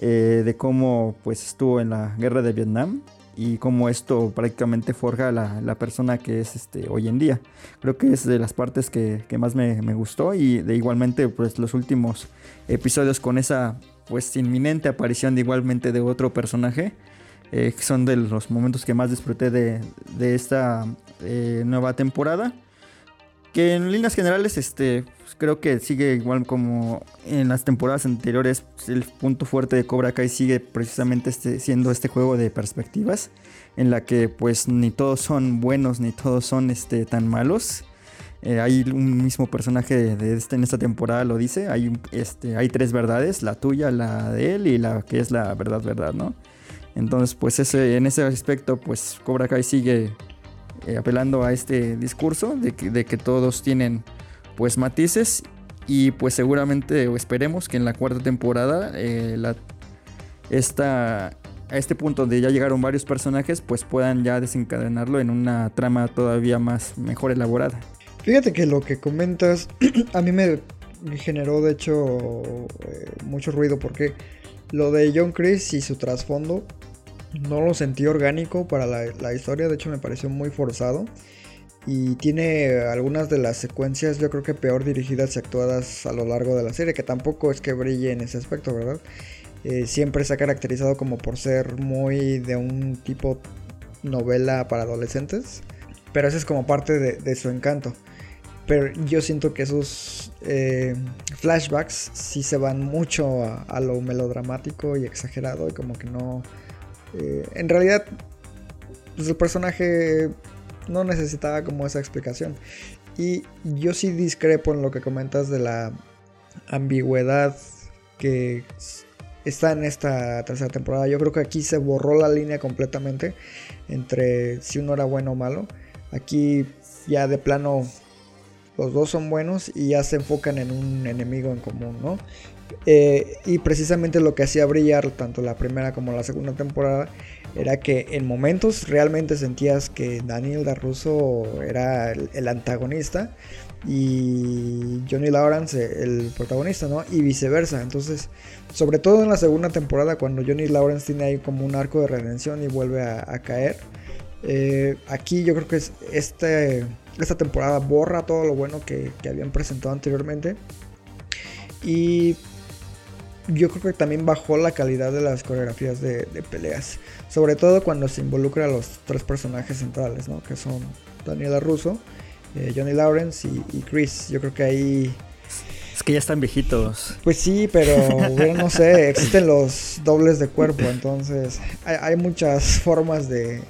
Eh, de cómo pues estuvo en la guerra de Vietnam y cómo esto prácticamente forja la, la, persona que es este, hoy en día. Creo que es de las partes que, que más me, me, gustó y de igualmente pues los últimos episodios con esa pues inminente aparición de igualmente de otro personaje. Eh, son de los momentos que más disfruté de, de esta eh, nueva temporada. Que en líneas generales, este, pues creo que sigue igual como en las temporadas anteriores. El punto fuerte de Cobra Kai sigue precisamente este, siendo este juego de perspectivas. En la que pues ni todos son buenos ni todos son este, tan malos. Eh, hay un mismo personaje de este, en esta temporada lo dice. Hay, este, hay tres verdades, la tuya, la de él y la que es la verdad, verdad, ¿no? Entonces, pues ese, en ese aspecto, pues Cobra Kai sigue eh, apelando a este discurso de que, todos tienen pues matices y pues seguramente o esperemos que en la cuarta temporada eh, esta, a este punto donde ya llegaron varios personajes pues puedan ya desencadenarlo en una trama todavía más mejor elaborada. Fíjate que lo que comentas a mí me generó de hecho eh, mucho ruido porque lo de John Chris y su trasfondo no lo sentí orgánico para la, historia, de hecho me pareció muy forzado. Y tiene algunas de las secuencias yo creo que peor dirigidas y actuadas a lo largo de la serie, que tampoco es que brille en ese aspecto, ¿verdad? Eh, siempre se ha caracterizado como por ser muy de un tipo novela para adolescentes, pero ese es como parte de, de su encanto. Pero yo siento que esos eh, flashbacks sí se van mucho a, a lo melodramático y exagerado y como que no eh, en realidad, pues el personaje no necesitaba como esa explicación. Y yo sí discrepo en lo que comentas de la ambigüedad que está en esta tercera temporada. Yo creo que aquí se borró la línea completamente entre si uno era bueno o malo. Aquí ya de plano los dos son buenos y ya se enfocan en un enemigo en común, ¿no? Eh, y precisamente lo que hacía brillar tanto la primera como la segunda temporada era que en momentos realmente sentías que Daniel Darruso era el, antagonista y Johnny Lawrence el protagonista, ¿no? Y viceversa. Entonces, sobre todo en la segunda temporada, cuando Johnny Lawrence tiene ahí como un arco de redención y vuelve a, caer. Eh, aquí yo creo que es este, esta temporada borra todo lo bueno que, que habían presentado anteriormente. Y yo creo que también bajó la calidad de las coreografías de, de, peleas. Sobre todo cuando se involucra a los tres personajes centrales, ¿no? Que son Daniela Russo, eh, Johnny Lawrence y, y, Chris. Yo creo que ahí... Es que ya están viejitos. Pues sí, pero bueno, no sé, existen los dobles de cuerpo, entonces hay, hay muchas formas de...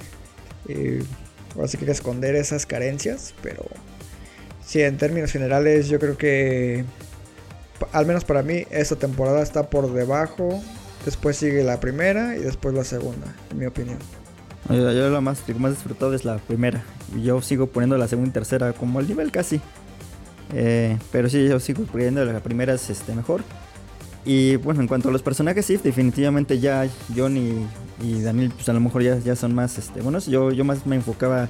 Eh, así que esconder esas carencias, pero sí, en términos generales yo creo que al menos para mí, esta temporada está por debajo. Después sigue la primera y después la segunda, en mi opinión. Yo, lo más, lo más disfrutado es la primera. Yo sigo poniendo la segunda y tercera como al nivel casi. Eh, pero sí, yo sigo poniendo la primera es este, mejor. Y bueno, en cuanto a los personajes, sí, definitivamente ya John y, y Daniel, pues a lo mejor ya, ya son más este, buenos. Yo, yo más me enfocaba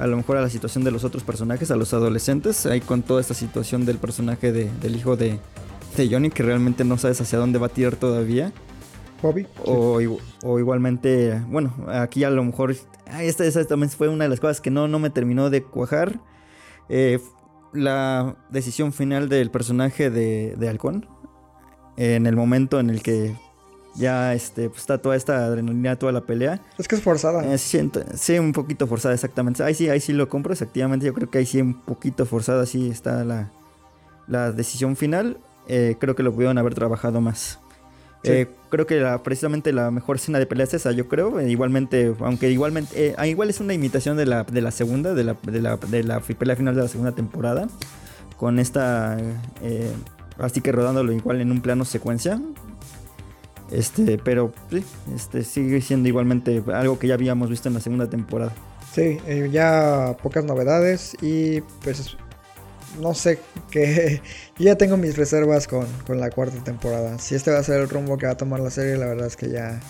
a lo mejor a la situación de los otros personajes, a los adolescentes, ahí con toda esta situación del personaje de, del hijo de, de, Johnny, que realmente no sabes hacia dónde va a tirar todavía. Bobby. O, sí. o, igualmente, bueno, aquí a lo mejor, esta, esta, también fue una de las cosas que no, no me terminó de cuajar. Eh, la decisión final del personaje de, de Halcón, en el momento en el que ya este, pues, está toda esta adrenalina, toda la pelea. Es que es forzada. Eh, siento, sí, un poquito forzada, exactamente. Ahí sí, ahí sí lo compro, efectivamente. Yo creo que ahí sí un poquito forzada, sí está la, la decisión final. Eh, creo que lo pudieron haber trabajado más. Sí. Eh, creo que la, precisamente la mejor escena de pelea es esa, yo creo. Igualmente, aunque igualmente, igual es una imitación de la, de la segunda, de la, de, la, de la pelea final de la segunda temporada. Con esta, así que rodándolo igual en un plano secuencia. Este, pero sí, este, sigue siendo igualmente algo que ya habíamos visto en la segunda temporada. Sí, eh, ya pocas novedades y pues no sé que ya tengo mis reservas con, con, la cuarta temporada. Si este va a ser el rumbo que va a tomar la serie, la verdad es que ya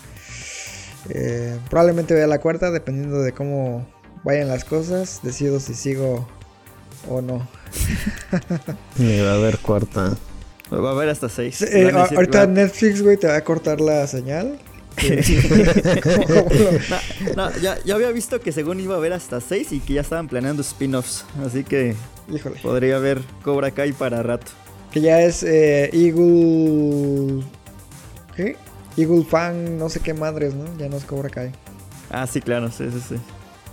eh, probablemente vea la cuarta dependiendo de cómo vayan las cosas. Decido si sigo o no. Ni va a haber cuarta. Va a haber hasta seis. Eh, ahorita Netflix, güey, te va a cortar la señal. no, ya, ya, había visto que según iba a haber hasta 6 y que ya estaban planeando spin-offs. Así que Híjole. podría haber Cobra Kai para rato. Que ya es eh, Eagle. ¿Qué? Eagle Fan, no sé qué madres, ¿no? Ya no es Cobra Kai. Ah, sí, claro, sí, sí, sí.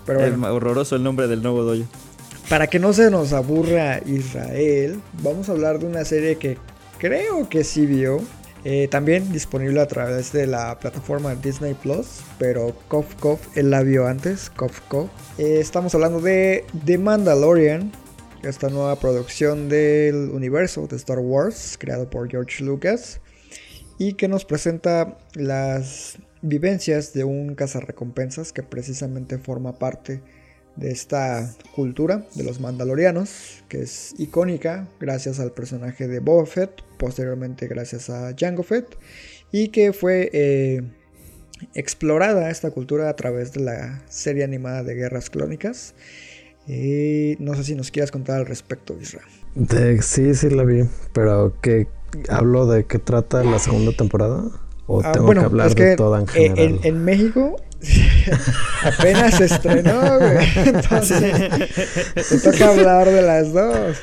Pero es horroroso el nombre del nuevo dojo. Para que no se nos aburra Israel, vamos a hablar de una serie que creo que sí vio. Eh, también disponible a través de la plataforma Disney Plus, pero Cof Cof él la vio antes, Cof Cof. Eh, estamos hablando de The Mandalorian, esta nueva producción del universo de Star Wars, creado por George Lucas, y que nos presenta las vivencias de un cazarrecompensas que precisamente forma parte de esta cultura de los mandalorianos, que es icónica gracias al personaje de Boba Fett, posteriormente gracias a Jango Fett, y que fue eh, explorada esta cultura a través de la serie animada de Guerras Clónicas. Y no sé si nos quieras contar al respecto, Israel. sí, sí la vi, pero ¿qué, ¿hablo de qué trata la segunda temporada? ¿O Ah, tengo bueno, que hablar es que, de toda en eh, general? en, en México apenas se estrenó, güey. Entonces, te toca hablar de las dos.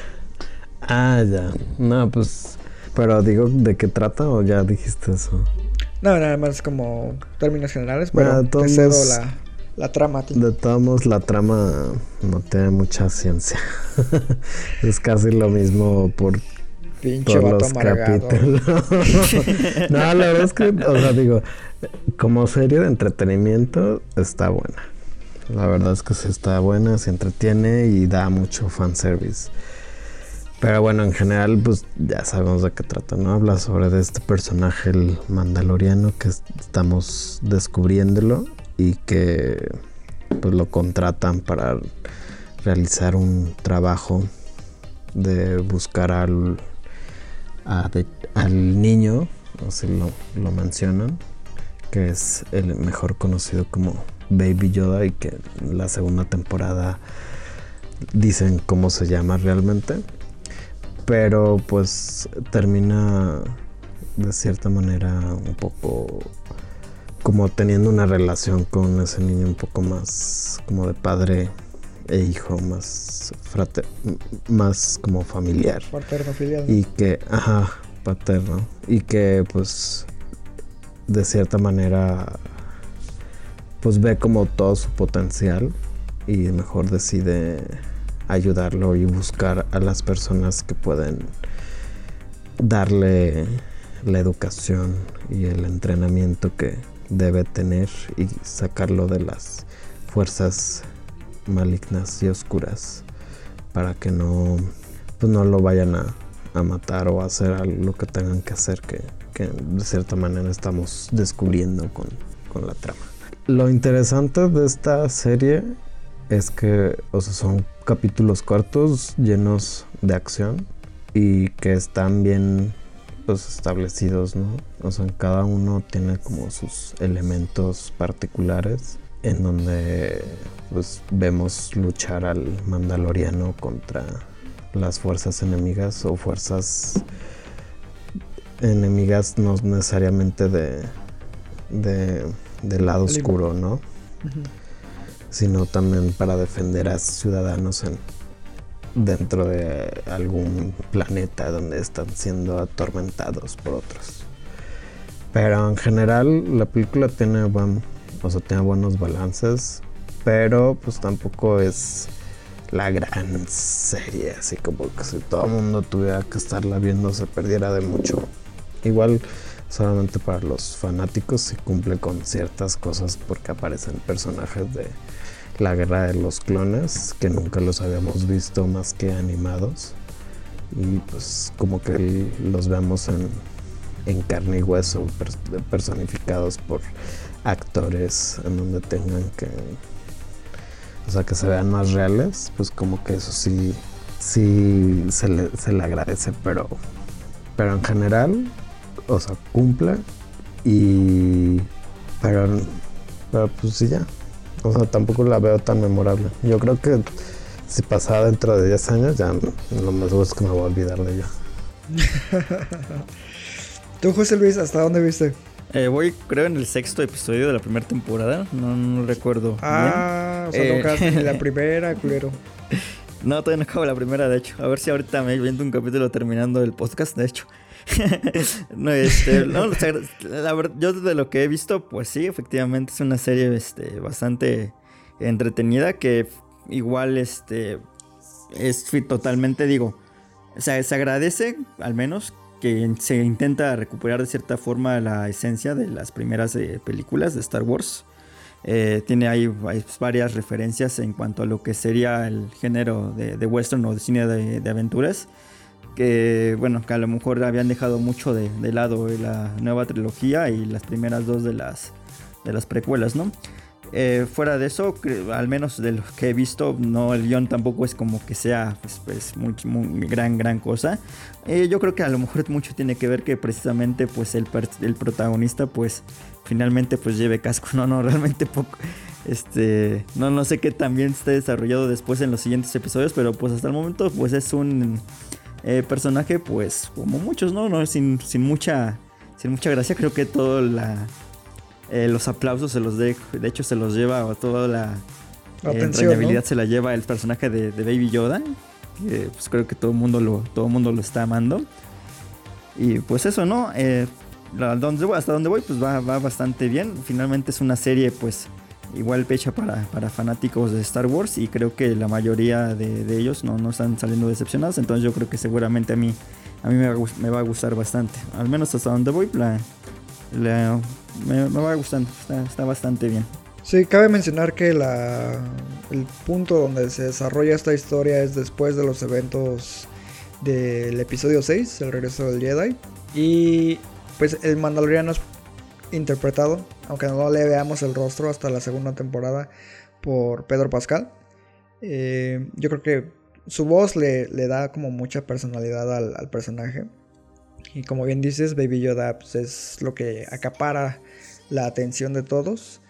Ah, ya. No, pues. Pero digo, ¿de qué trata o ya dijiste eso? No, nada más como términos generales, pero Bueno, de te todos cedo modos- la, la trama. De todos modos, la trama no tiene mucha ciencia. es casi lo mismo por Pinche vato los amargado. capítulos. no, la verdad es que, o sea, digo, como serie de entretenimiento está buena. La verdad es que sí está buena, se entretiene y da mucho fanservice. Pero bueno, en general, pues ya sabemos de qué trata, ¿no? Habla sobre de este personaje, el mandaloriano, que es- estamos descubriéndolo y que pues lo contratan para realizar un trabajo de buscar al, al niño, así lo, lo mencionan, que es el mejor conocido como Baby Yoda y que en la segunda temporada dicen cómo se llama realmente. Pero pues termina de cierta manera un poco como teniendo una relación con ese niño un poco más como de padre e hijo, más frater, más como familiar. Paterno filial. ¿no? Y que, ajá, paterno. Y que pues de cierta manera pues ve como todo su potencial y mejor decide ayudarlo y buscar a las personas que pueden darle la educación y el entrenamiento que debe tener y sacarlo de las fuerzas malignas y oscuras para que no pues no lo vayan a, a matar o a hacer algo lo que tengan que hacer que, que de cierta manera estamos descubriendo con, con la trama. Lo interesante de esta serie es que o sea, son capítulos cortos llenos de acción y que están bien pues, establecidos, ¿no? O sea, cada uno tiene como sus elementos particulares en donde pues vemos luchar al mandaloriano contra las fuerzas enemigas o fuerzas enemigas no necesariamente de, de del lado oscuro, ¿no? Sino también para defender a ciudadanos en, dentro de algún planeta donde están siendo atormentados por otros. Pero en general la película tiene buen, o sea, tiene buenos balances, pero pues tampoco es la gran serie, así como que si todo el mundo tuviera que estarla viendo se perdiera de mucho. Igual solamente para los fanáticos se cumple con ciertas cosas porque aparecen personajes de la guerra de los clones que nunca los habíamos visto más que animados y pues como que los vemos en, en carne y hueso pers- personificados por actores en donde tengan que o sea, que se vean más reales, pues como que eso sí, sí se le, se le agradece, pero, pero en general, o sea, cumple y, pero, pero pues sí ya, o sea, tampoco la veo tan memorable. Yo creo que si pasaba dentro de 10 años, ya lo más seguro es que me voy a olvidar de ella. Tú, José Luis, ¿hasta dónde viste? Eh, voy, creo, en el sexto episodio de la primera temporada. No, no recuerdo. Ah, o sea, Eh, la primera, culero. No, todavía no acabo la primera, de hecho. A ver si ahorita me viendo un capítulo terminando el podcast, de hecho. no, este, no, o sea, la verdad, yo de lo que he visto, pues sí, efectivamente es una serie este, bastante entretenida que igual este, es totalmente, digo, o sea, se agradece al menos que se intenta recuperar de cierta forma la esencia de las primeras eh, películas de Star Wars. Eh, tiene ahí hay varias referencias en cuanto a lo que sería el género de, de western o de cine de, de aventuras. Que bueno, que a lo mejor habían dejado mucho de, de lado la nueva trilogía y las primeras dos de las, de las precuelas, ¿no? Eh, fuera de eso, al menos de lo que he visto, no el guion tampoco es como que sea pues, pues, muy, gran, gran cosa. Eh, yo creo que a lo mejor mucho tiene que ver que precisamente pues el, el protagonista pues finalmente pues lleve casco. No, no, realmente poco. Este, no, no sé qué también esté desarrollado después en los siguientes episodios, pero pues hasta el momento pues es un eh, personaje pues como muchos, ¿no? no sin, sin mucha sin mucha gracia. Creo que todo la eh, los aplausos se los de, de hecho se los lleva o toda la La eh, entrañabilidad ¿no? se la lleva el personaje de, de Baby Yoda. Que pues creo que todo el mundo lo, todo mundo lo está amando. Y pues eso, ¿no? Eh, donde voy- hasta donde voy, pues va, va bastante bien. Finalmente es una serie, pues, igual hecha para, para fanáticos de Star Wars. Y creo que la mayoría de, de ellos no, no están saliendo decepcionados. Entonces yo creo que seguramente a mí, a mí me, va me va a gustar bastante. Al menos hasta donde voy, la, la- me, va gustando. Está, bastante bien. Sí, cabe mencionar que la, el punto donde se desarrolla esta historia es después de los eventos del episodio 6, el regreso del Jedi. Y pues el Mandaloriano es interpretado, aunque no le veamos el rostro hasta la segunda temporada, por Pedro Pascal. Eh, yo creo que su voz le, le da como mucha personalidad al, al personaje. Y como bien dices, Baby Yoda pues, es lo que acapara la atención de todos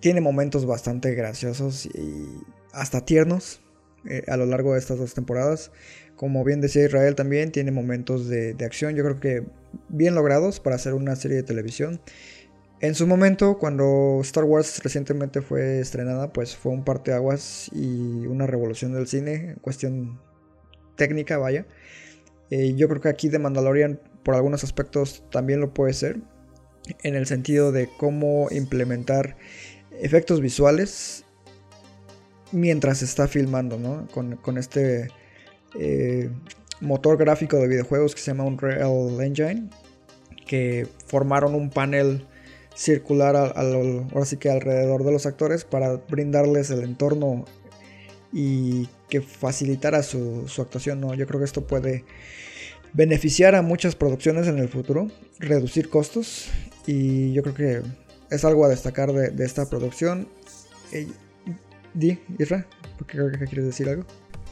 tiene momentos bastante graciosos y hasta tiernos eh, a lo largo de estas dos temporadas. Como bien decía Israel también, tiene momentos de, de acción, yo creo que bien logrados para hacer una serie de televisión. En su momento, cuando Star Wars recientemente fue estrenada, pues fue un parteaguas y una revolución del cine, cuestión técnica, vaya. Eh, yo creo que aquí The Mandalorian, por algunos aspectos, también lo puede ser, en el sentido de cómo implementar efectos visuales mientras se está filmando, ¿no? Con, con este eh, motor gráfico de videojuegos que se llama Unreal Engine, que formaron un panel circular ahora sí que alrededor de los actores para brindarles el entorno y que facilitara su, su actuación, ¿no? Yo creo que esto puede beneficiar a muchas producciones en el futuro, reducir costos y yo creo que es algo a destacar de, de esta producción. Eh, Di, Isra, ¿por qué creo que quieres decir algo?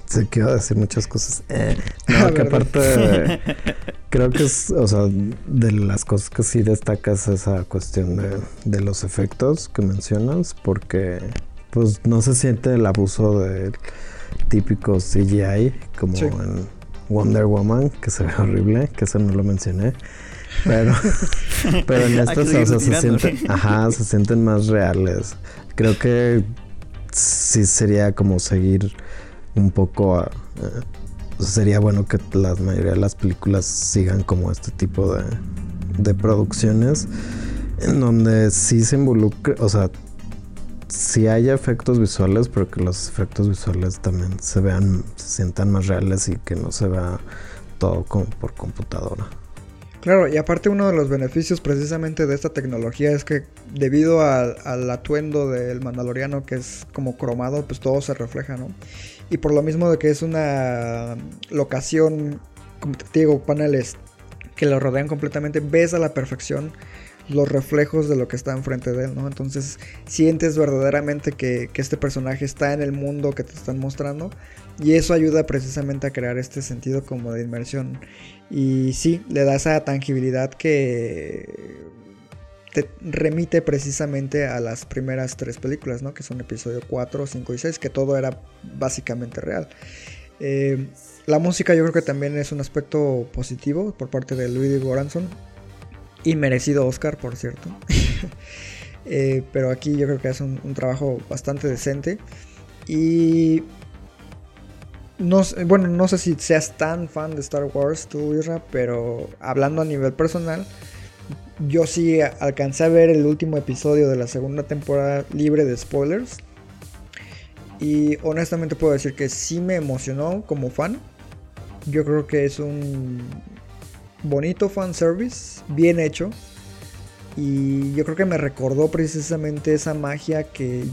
Sí, quiero decir muchas cosas. Eh, Ah, no, que ¿verdad? aparte, creo que es, o sea, de las cosas que sí destacas esa cuestión de, de los efectos que mencionas, porque pues no se siente el abuso del típico CGI como Sí. en Wonder Woman, que se ve horrible, que eso no lo mencioné. Pero, pero en seguir o sea, se sienten, ajá, se sienten más reales. Creo que sí sería como seguir un poco a, eh, sería bueno que la mayoría de las películas sigan como este tipo de, de producciones en donde sí se involucre, o sea, sí haya efectos visuales, pero que los efectos visuales también se vean, se sientan más reales y que no se vea todo como por computadora. Claro, y aparte uno de los beneficios precisamente de esta tecnología es que debido al atuendo del mandaloriano que es como cromado, pues todo se refleja, ¿no? Y por lo mismo de que es una locación, como te digo, paneles que lo rodean completamente, ves a la perfección los reflejos de lo que está enfrente de él, ¿no? Entonces sientes verdaderamente que, que este personaje está en el mundo que te están mostrando y eso ayuda precisamente a crear este sentido como de inmersión. Y sí, le da esa tangibilidad que te remite precisamente a las primeras tres películas, ¿no? Que son episodio 4, 5 y 6, que todo era básicamente real. Eh, la música yo creo que también es un aspecto positivo por parte de Louis Goranson. Y merecido Oscar, por cierto. Eh, pero aquí yo creo que hace un, trabajo bastante decente. Y no, bueno, no sé si seas tan fan de Star Wars tú, Isra, pero hablando a nivel personal, yo sí alcancé a ver el último episodio de la segunda temporada libre de spoilers. Y honestamente puedo decir que sí me emocionó como fan. Yo creo que es un bonito fanservice, bien hecho. Y yo creo que me recordó precisamente esa magia que,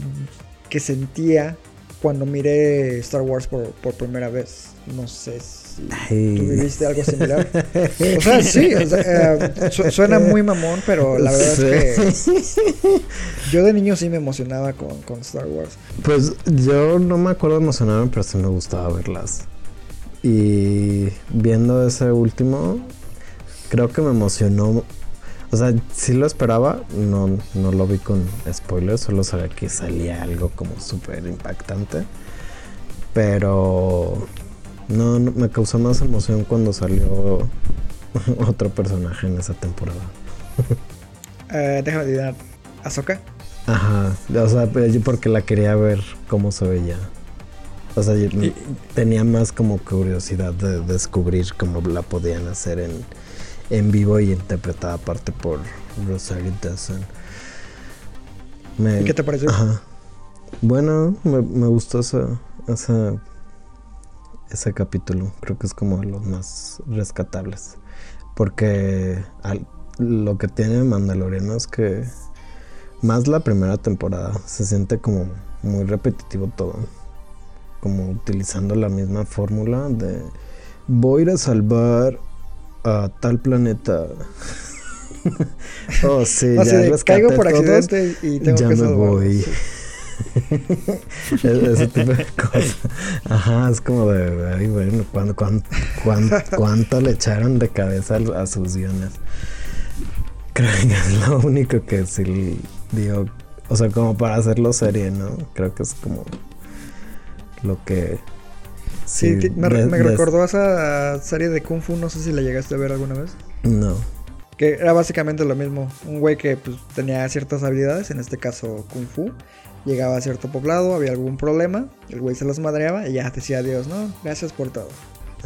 que sentía cuando miré Star Wars por, por primera vez. No sé si tú viviste algo similar. O sea, sí, o sea, eh, su- suena muy mamón, pero la verdad es que yo de niño sí me emocionaba con, con Star Wars. Pues yo no me acuerdo de emocionarme, pero sí me gustaba verlas. Y viendo ese último, creo que me emocionó. O sea, sí lo esperaba, no, no lo vi con spoilers, solo sabía que salía algo como súper impactante. Pero no, no, me causó más emoción cuando salió otro personaje en esa temporada. Eh, déjame adivinar. ¿Ahsoka? Ajá, o sea, porque la quería ver cómo se veía. O sea, yo Y- tenía más como curiosidad de descubrir cómo la podían hacer en, en vivo y interpretada aparte por Rosario Dawson. Me- ¿Y qué te pareció? Ajá. Bueno, me, me gustó ese, ese, ese capítulo. Creo que es como de los más rescatables. Porque al- lo que tiene Mandaloriano es que más la primera temporada se siente como muy repetitivo todo. Como utilizando la misma fórmula de voy a ir a salvar a tal planeta. oh, sí, Así ya rescaté caigo por todos, accidente y tengo ya que me salvarlos". voy. Ese tipo de cosas. Ajá, es como de, ay, bueno, ¿cuán- cuán- cuán- cuánto le echaron de cabeza a sus guiones? Creo que es lo único que sí digo, o sea, como para hacerlo serie, ¿no? Creo que es como lo que... Sí, me, de- me de- recordó a esa serie de Kung Fu, no sé si la llegaste a ver alguna vez. No. Que era básicamente lo mismo. Un güey que pues, tenía ciertas habilidades, en este caso Kung Fu. Llegaba a cierto poblado, había algún problema, el güey se los madreaba y ya decía adiós, ¿no? Gracias por todo.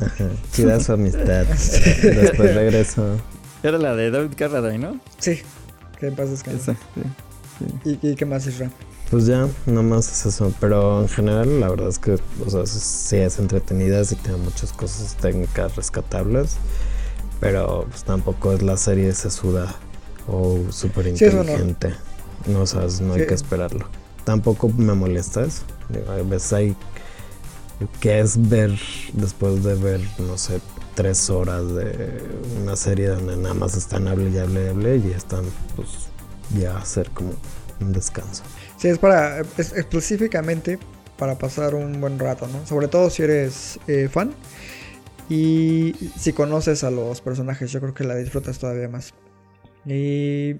Ajá, chida su amistad. Después regreso. Era la de David Carradine, ¿no? Sí, que en paz descanse. Sí. ¿Y, y qué más, Isra? Pues ya, nomás es eso. Pero en general, la verdad es que, o sea, sí es entretenida, sí tiene muchas cosas técnicas rescatables. Pero pues tampoco es la serie sesuda o súper Sí, no. inteligente. no. o sea, no hay que esperarlo. Tampoco me molesta eso. Digo, a veces hay que es ver, después de ver, no sé, tres horas de una serie donde nada más están hable y hable y hable y están, pues, ya a hacer como un descanso. Sí, es para, es específicamente para pasar un buen rato, ¿no? Sobre todo si eres eh, fan y si conoces a los personajes, yo creo que la disfrutas todavía más. Y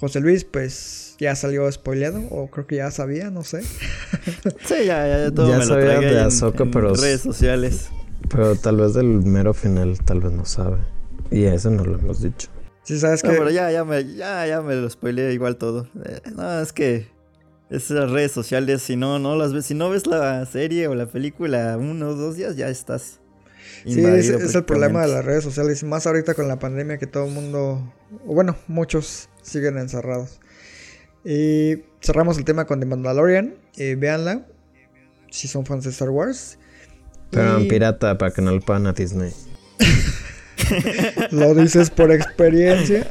José Luis, pues ya salió spoileado, o creo que ya sabía, no sé. Sí, ya, ya, ya todo Ya me lo sabía de ahí en- pero- redes sociales. Pero tal vez del mero final, tal vez no sabe. Y eso no lo hemos dicho. Sí, sabes No, que pero ya, ya me, ya, ya me lo spoileé igual todo. Eh, no, es que esas redes sociales, si no, no las ves, si no ves la serie o la película uno o dos días, ya estás. Sí, es, el problema de las redes sociales, más ahorita con la pandemia que todo el mundo, o bueno, muchos siguen encerrados. Y cerramos el tema con The Mandalorian, eh, véanla, si son fans de Star Wars. Pero Y en pirata, para que no le pagan a Disney. Lo dices por experiencia.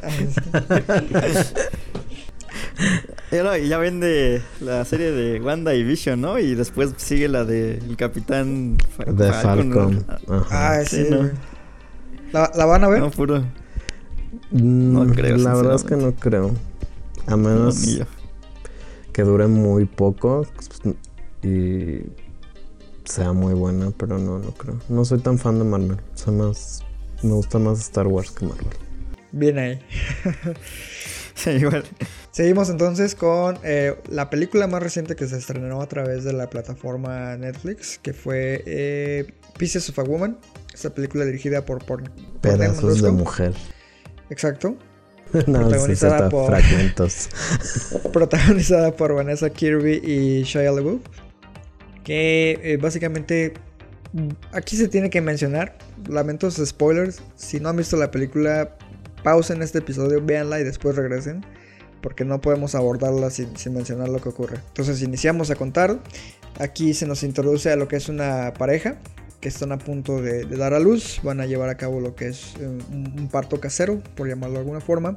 Y no, y ya vende la serie de Wanda y Vision, ¿no? Y después sigue la de el Capitán De Falcon. Falcon. Ajá. Ah, sí, Sí, ¿no? ¿La, la van a ver? No, puro. No No creo, La verdad es que no creo. A menos No, que dure muy poco y sea muy buena, pero no, no creo. No soy tan fan de Marvel. Soy más, me gusta más Star Wars que Marvel. Bien ahí. Sí, igual. Seguimos entonces con eh, la película más reciente que se estrenó a través de la plataforma Netflix, que fue eh, Pieces of a Woman. Esta película dirigida por, por, Pedazos de mujer. Exacto. no, Protagonizada por- fragmentos. protagonizada por Vanessa Kirby y Shia LaBeouf, que eh, básicamente aquí se tiene que mencionar, lamentos spoilers, si no han visto la película, pausen este episodio, véanla y después regresen, porque no podemos abordarla sin, mencionar lo que ocurre. Entonces iniciamos a contar, aquí se nos introduce a lo que es una pareja, que están a punto de, dar a luz, van a llevar a cabo lo que es eh, un, parto casero, por llamarlo de alguna forma,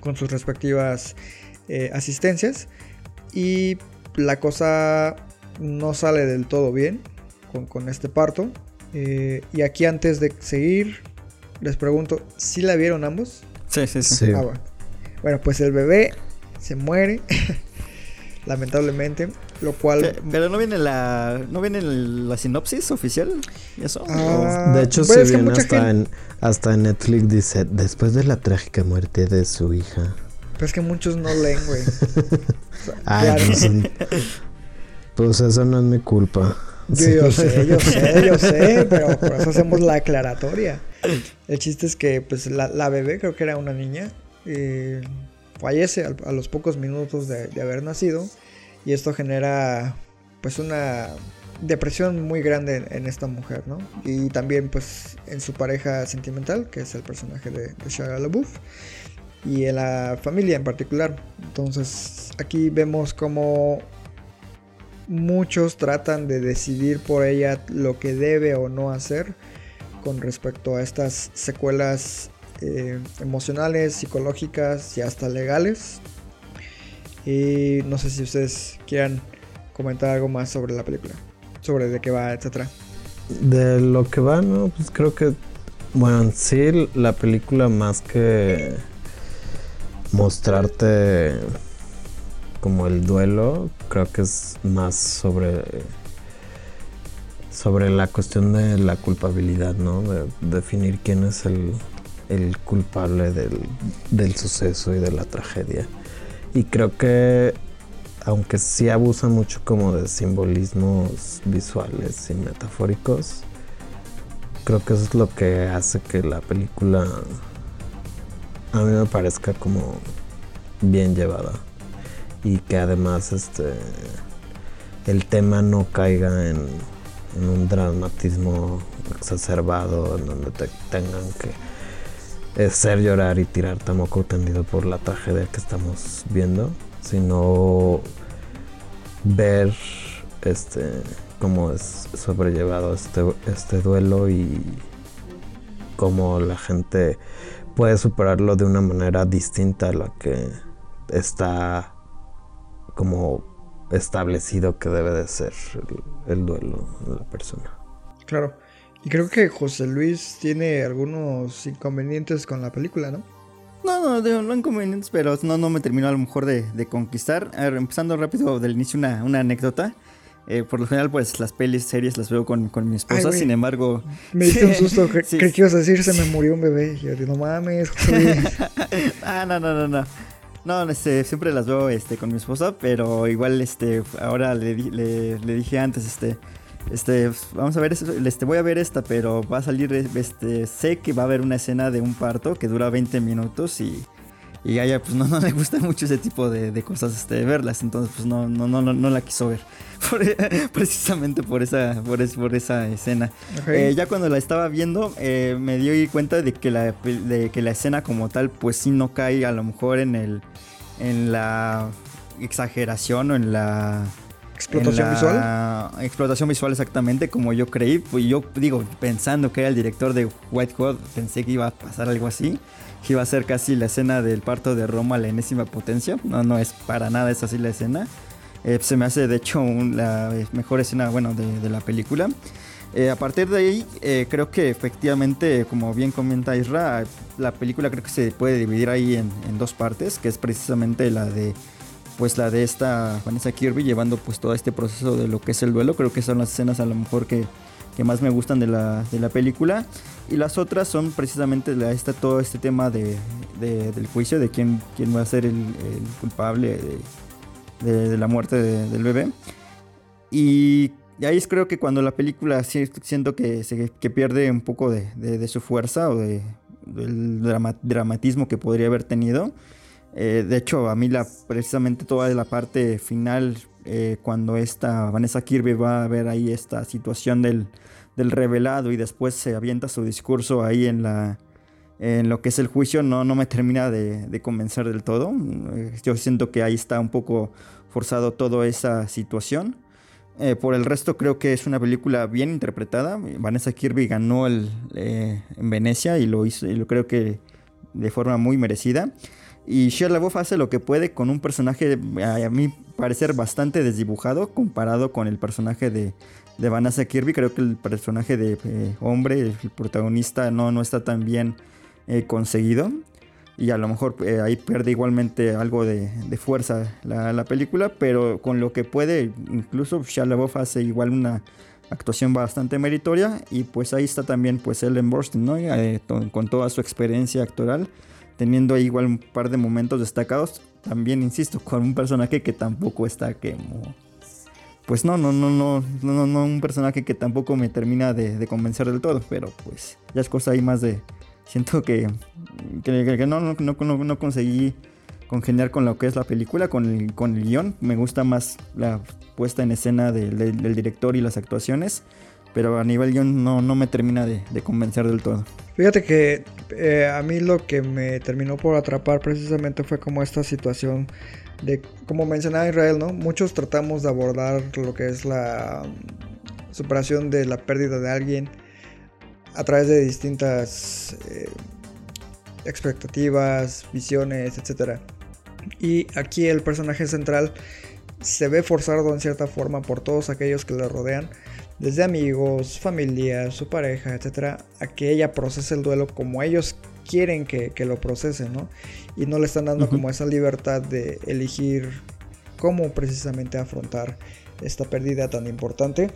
con sus respectivas eh, asistencias y la cosa no sale del todo bien con, con este parto. Eh, y aquí antes de seguir, les pregunto, ¿si la vieron ambos? Sí, sí, sí. Sí. Ah, bueno. Bueno, pues el bebé se muere, lamentablemente, lo cual... Pe- Pero no viene la. ¿No viene la sinopsis oficial? ¿Y eso? Ah, De hecho, bueno, sí es que viene hasta gente- en, hasta en Netflix dice, después de la trágica muerte de su hija. Pero es que muchos no leen, güey. Ay, Claro. pues, pues eso no es mi culpa. Yo, yo sé, yo sé, yo sé, pero por eso hacemos la aclaratoria. El chiste es que pues la, la bebé, creo que era una niña, eh, fallece al- a, los pocos minutos de, haber nacido y esto genera pues una depresión muy grande en, esta mujer, ¿no? Y también pues en su pareja sentimental, que es el personaje de, de Shia LaBeouf y en la familia en particular. Entonces aquí vemos como muchos tratan de decidir por ella lo que debe o no hacer con respecto a estas secuelas eh, emocionales, psicológicas y hasta legales. Y no sé si ustedes quieran comentar algo más sobre la película, sobre de qué va, etcétera. De lo que va, no, pues creo que, bueno, en sí la película más que mostrarte como el duelo, creo que es más sobre sobre la cuestión de la culpabilidad, ¿no? De definir quién es el, culpable del, del suceso y de la tragedia. Y creo que aunque sí abusa mucho como de simbolismos visuales y metafóricos, creo que eso es lo que hace que la película a mí me parezca como bien llevada y que además este el tema no caiga en, en un dramatismo exacerbado en donde te tengan que hacer llorar y tirarte a moco tendido por la tragedia que estamos viendo, sino ver este cómo es sobrellevado este, este duelo y cómo la gente puede superarlo de una manera distinta a la que está como establecido que debe de ser el, el duelo de la persona. Claro. Y creo que José Luis tiene algunos inconvenientes con la película, ¿no? No, no, de- no inconvenientes, pero no, no me terminó a lo mejor de, de conquistar. A ver, empezando rápido del inicio, una, una anécdota. Eh, por lo general, pues las pelis, series las veo con, con mi esposa, güey. sin embargo... Me diste un susto, creí que ibas a decir se me murió un bebé. Y yo digo, no mames, José Luis. ah, no, no, no, no. No, este, siempre las veo este, con mi esposa, pero igual este, ahora le, le, le dije antes, este, este, vamos a ver, este, voy a ver esta, pero va a salir, este, sé que va a haber una escena de un parto que dura 20 minutos y, y a ella pues no, no le gusta mucho ese tipo de, de cosas, este, verlas, entonces pues no, no, no, no, la quiso ver, Por- precisamente por esa, por, es- por esa escena. Eh, ya cuando la estaba viendo, eh, me di cuenta de que, la, de que la escena como tal, pues sí no cae a lo mejor en el en la exageración o en la ¿Explotación visual? Explotación visual exactamente como yo creí. Pues yo digo, pensando que era el director de White Hot, pensé que iba a pasar algo así. Que iba a ser casi la escena del parto de Roma a la enésima potencia. No, no es para nada es así la escena. Eh, se me hace de hecho un- la mejor escena, bueno, de, de la película. Eh, a partir de ahí, eh, creo que efectivamente, como bien comenta Isra, la película creo que se puede dividir ahí en, en, dos partes, que es precisamente la de pues la de esta Vanessa Kirby llevando pues todo este proceso de lo que es el duelo. Creo que son las escenas a lo mejor que, que más me gustan de la, de la película. Y las otras son precisamente la, esta, todo este tema de, de, del juicio, de quién, quién va a ser el, el culpable de, de, la muerte del bebé. Y, ahí es creo que cuando la película siento que, se, que pierde un poco de, su fuerza o de, del drama, dramatismo que podría haber tenido. Eh, de hecho, a mí la, precisamente toda la parte final, eh, cuando esta Vanessa Kirby va a ver ahí esta situación del, del, revelado y después se avienta su discurso ahí en, la, en lo que es el juicio, no, no me termina de, de convencer del todo. Eh, yo siento que ahí está un poco forzado toda esa situación. Eh, por el resto creo que es una película bien interpretada. Vanessa Kirby ganó el, en Venecia y lo hizo, y lo creo que de forma muy merecida. Y Shia LaBeouf hace lo que puede con un personaje, a mí parecer bastante desdibujado comparado con el personaje de, de Vanessa Kirby. Creo que el personaje de eh, hombre, el protagonista, no, no está tan bien eh, conseguido. Y a lo mejor eh, ahí pierde igualmente algo de, de fuerza la, la, película, pero con lo que puede, incluso Shia LaBeouf hace igual una actuación bastante meritoria. Y pues ahí está también pues Ellen Burstyn, ¿no? con toda su experiencia actoral teniendo ahí igual un par de momentos destacados. También, insisto, con un personaje que tampoco está como... Pues no, no, no, no, no, no, un personaje que tampoco me termina de, de convencer del todo, pero pues ya es cosa ahí más de... Siento que, que, que no, no, no, no, conseguí congeniar con lo que es la película, con el, con el guion. Me gusta más la puesta en escena de, de, del director y las actuaciones pero a nivel guion no, no me termina de, de, convencer del todo. Fíjate que eh, a mí lo que me terminó por atrapar precisamente fue como esta situación de, como mencionaba Israel, ¿no? Muchos tratamos de abordar lo que es la superación de la pérdida de alguien a través de distintas eh, expectativas, visiones, etc. Y aquí el personaje central se ve forzado en cierta forma por todos aquellos que le rodean desde amigos, familia, su pareja, etcétera, a que ella procese el duelo como ellos quieren que, que lo procese, ¿no? Y no le están dando uh -huh. como esa libertad de elegir cómo precisamente afrontar esta pérdida tan importante.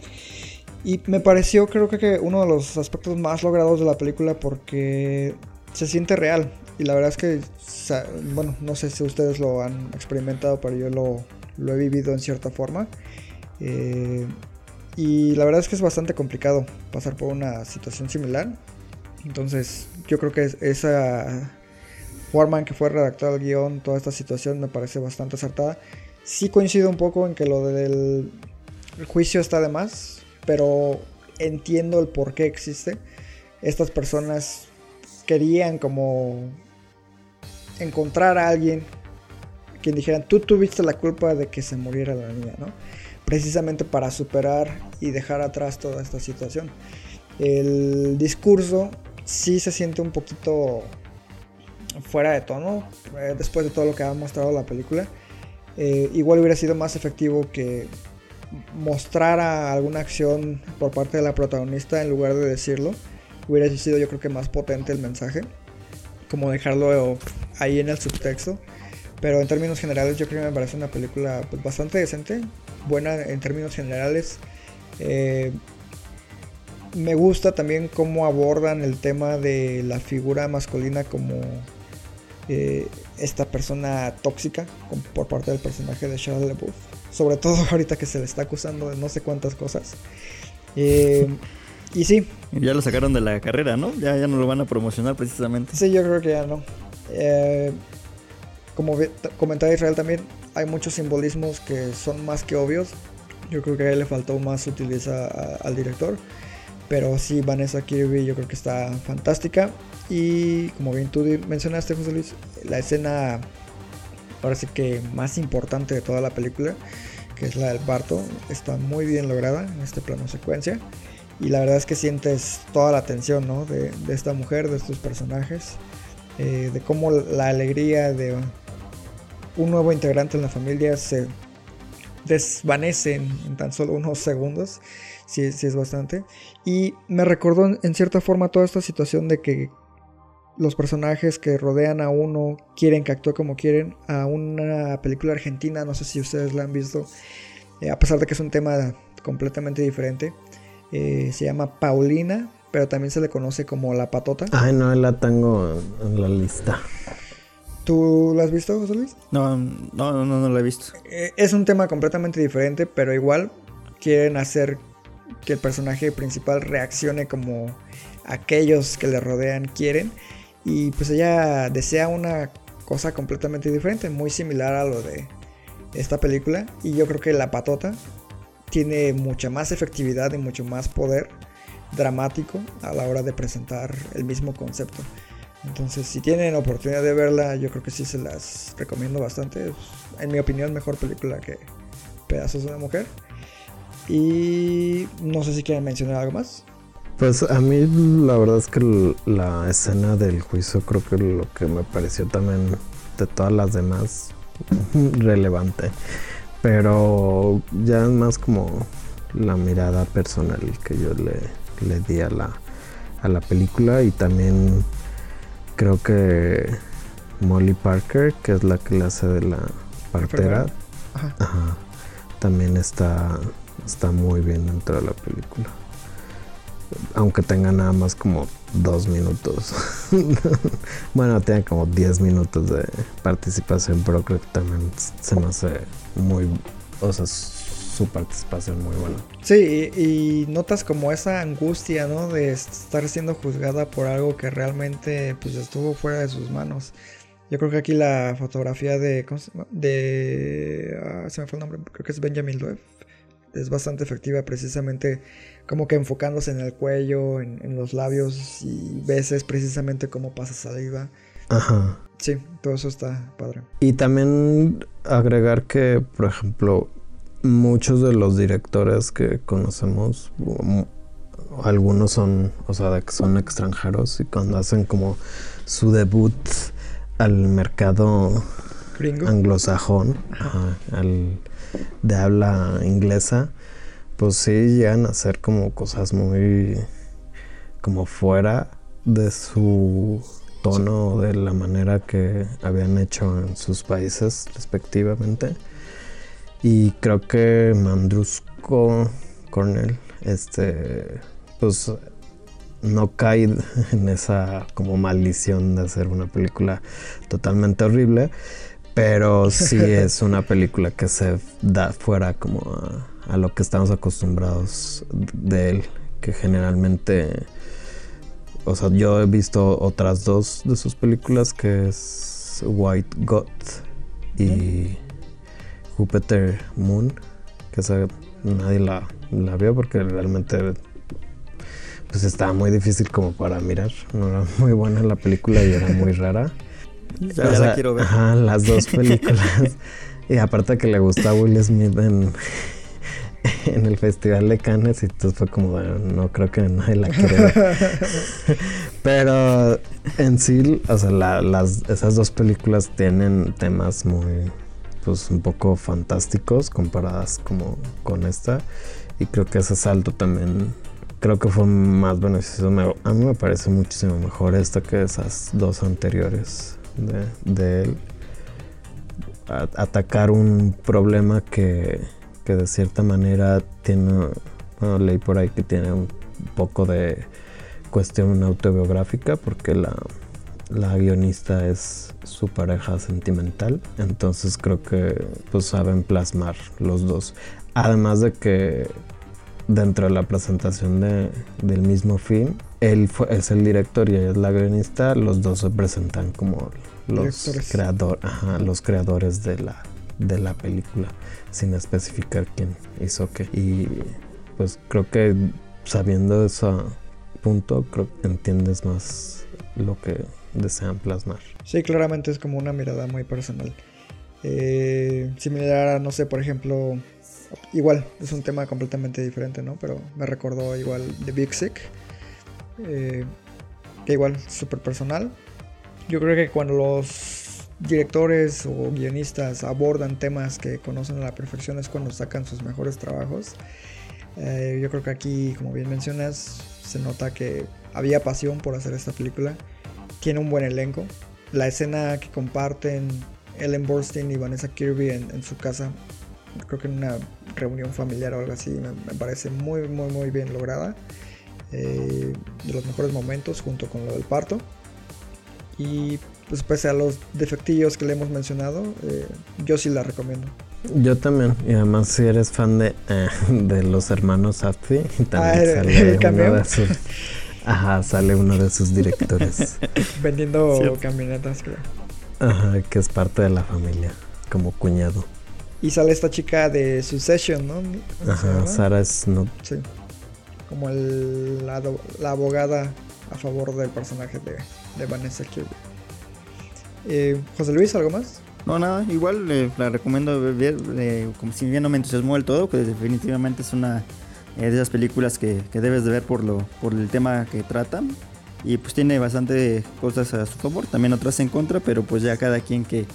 Y me pareció, creo que uno de los aspectos más logrados de la película porque se siente real. Y la verdad es que, bueno, no sé si ustedes lo han experimentado, pero yo lo, lo he vivido en cierta forma. Eh, y la verdad es que es bastante complicado pasar por una situación similar. Entonces yo creo que esa forma en que fue redactado el guion, toda esta situación me parece bastante acertada. Sí coincido un poco en que lo del juicio está de más, pero entiendo el por qué existe. Estas personas querían como encontrar a alguien quien dijeran, tú tuviste la culpa de que se muriera la niña, ¿no? Precisamente para superar y dejar atrás toda esta situación. El discurso sí se siente un poquito fuera de tono eh, después de todo lo que ha mostrado la película. Eh, igual hubiera sido más efectivo que mostrara alguna acción por parte de la protagonista en lugar de decirlo. Hubiera sido yo creo que más potente el mensaje. Como dejarlo ahí en el subtexto. Pero en términos generales yo creo que me parece una película pues, bastante decente buena en términos generales. Eh, me gusta también cómo abordan el tema de la figura masculina como eh, esta persona tóxica por parte del personaje de Charles LeBouf. Sobre todo ahorita que se le está acusando de no sé cuántas cosas. Eh, y sí. Ya lo sacaron de la carrera, ¿no? Ya, ya no lo van a promocionar precisamente. Sí, yo creo que ya no. Eh, como comentaba Israel también, hay muchos simbolismos que son más que obvios. Yo creo que a él le faltó más utilizar al director. Pero sí, Vanessa Kirby yo creo que está fantástica. Y como bien tú mencionaste, José Luis, la escena parece que más importante de toda la película, que es la del parto, está muy bien lograda en este plano secuencia. Y la verdad es que sientes toda la tensión ¿no? de, de, esta mujer, de estos personajes, eh, de cómo la alegría de un nuevo integrante en la familia se desvanece en, tan solo unos segundos. Sí es bastante. Y me recordó en, en cierta forma toda esta situación de que los personajes que rodean a uno quieren que actúe como quieren. A una película argentina, no sé si ustedes la han visto, eh, a pesar de que es un tema completamente diferente. eh, se llama Paulina, pero también se le conoce como La Patota. Ay, no, la tengo en la lista. ¿Tú la has visto, José Luis? No, no, no, no, no la he visto. Eh, es un tema completamente diferente, pero igual quieren hacer que el personaje principal reaccione como aquellos que le rodean quieren. Y pues ella desea una cosa completamente diferente, muy similar a lo de esta película. Y yo creo que La Patota tiene mucha más efectividad y mucho más poder dramático a la hora de presentar el mismo concepto. Entonces, si tienen oportunidad de verla, yo creo que sí se las recomiendo bastante. En mi opinión, mejor película que Pedazos de una Mujer. Y no sé si quieren mencionar algo más. Pues a mí la verdad es que la escena del juicio creo que lo que me pareció también de todas las demás relevante. Pero ya es más como la mirada personal que yo le, le di a la, a la película y también creo que Molly Parker, que es la hace de la partera, Ajá. ajá, también está, está muy bien dentro de la película. Aunque tenga nada más como dos minutos. bueno, tiene como 10 minutos de participación, pero creo que también se me hace muy. O sea, su participación muy buena. Sí, y, y notas como esa angustia, ¿no? De estar siendo juzgada por algo que realmente pues estuvo fuera de sus manos. Yo creo que aquí la fotografía de... ¿cómo se llama? De... ah, se me fue el nombre, creo que es Benjamin Loeb. Es bastante efectiva precisamente como que enfocándose en el cuello, en, en los labios y veces precisamente cómo pasa saliva. Ajá. Sí, todo eso está padre. Y también agregar que, por ejemplo, muchos de los directores que conocemos, um, algunos son, o sea, son extranjeros y cuando hacen como su debut al mercado Gringo. anglosajón, ajá, al de habla inglesa, pues sí llegan a hacer como cosas muy como fuera de su tono de la manera que habían hecho en sus países respectivamente. Y creo que Mandrusco Cornell, este, pues no cae en esa como maldición de hacer una película totalmente horrible, pero sí es una película que se da fuera como a, a lo que estamos acostumbrados de él, que generalmente, o sea, yo he visto otras dos de sus películas, que es White God y Jupiter Moon, que esa nadie la, la vio porque realmente pues estaba muy difícil como para mirar, no era muy buena la película y era muy rara. Ya, O ya sea, la quiero ver. Ajá, las dos películas. y aparte que le gusta a Will Smith en, en el Festival de Cannes y entonces fue como, bueno, no creo que nadie la quiere ver. Pero en sí, o sea, la- las, esas dos películas tienen temas muy, pues un poco fantásticos comparadas como con esta. Y creo que ese salto también, creo que fue más beneficioso. A mí me parece muchísimo mejor esta que esas dos anteriores de, él. Atacar un problema que, que de cierta manera tiene, bueno, leí por ahí que tiene un poco de cuestión autobiográfica porque la, la guionista es su pareja sentimental, entonces creo que pues saben plasmar los dos. Además de que dentro de la presentación de- del mismo film, él fue- es el director y ella es la guionista, los dos se presentan como los, Directores. creador, ajá, los creadores de la, de la película, sin especificar quién hizo qué. Y pues creo que sabiendo ese punto, creo que entiendes más lo que desean plasmar. Sí, claramente es como una mirada muy personal. Eh, similar a, no sé, por ejemplo, igual, es un tema completamente diferente, ¿no? Pero me recordó igual de Big Sick. eh, que igual, súper personal. Yo creo que cuando los directores o guionistas abordan temas que conocen a la perfección es cuando sacan sus mejores trabajos. Eh, yo creo que aquí, como bien mencionas, se nota que había pasión por hacer esta película. Tiene un buen elenco. La escena que comparten Ellen Borstein y Vanessa Kirby en, su casa, creo que en una reunión familiar o algo así, me, parece muy, muy, muy bien lograda. Eh, de los mejores momentos junto con lo del parto. Y pues pese a los defectillos que le hemos mencionado, eh, yo sí la recomiendo. Yo también, y además si eres fan de, eh, de los hermanos Safdie, también ah, sale uno de sus, ajá, sale uno de sus directores. Vendiendo camionetas, creo. Ajá, que es parte de la familia, como cuñado. Y sale esta chica de Succession, ¿no? Ajá, Sarah Snoop. Sí. Como el, la, la, abogada a favor del personaje de, de Vanessa Kirby. Eh, José Luis, ¿algo más? No, nada, igual eh, la recomiendo ver, eh, como si bien no me entusiasmó del todo, pues definitivamente es una de esas películas que, debes de ver por, lo, por el tema que trata. Y pues tiene bastante cosas a su favor, también otras en contra, pero pues ya cada quien que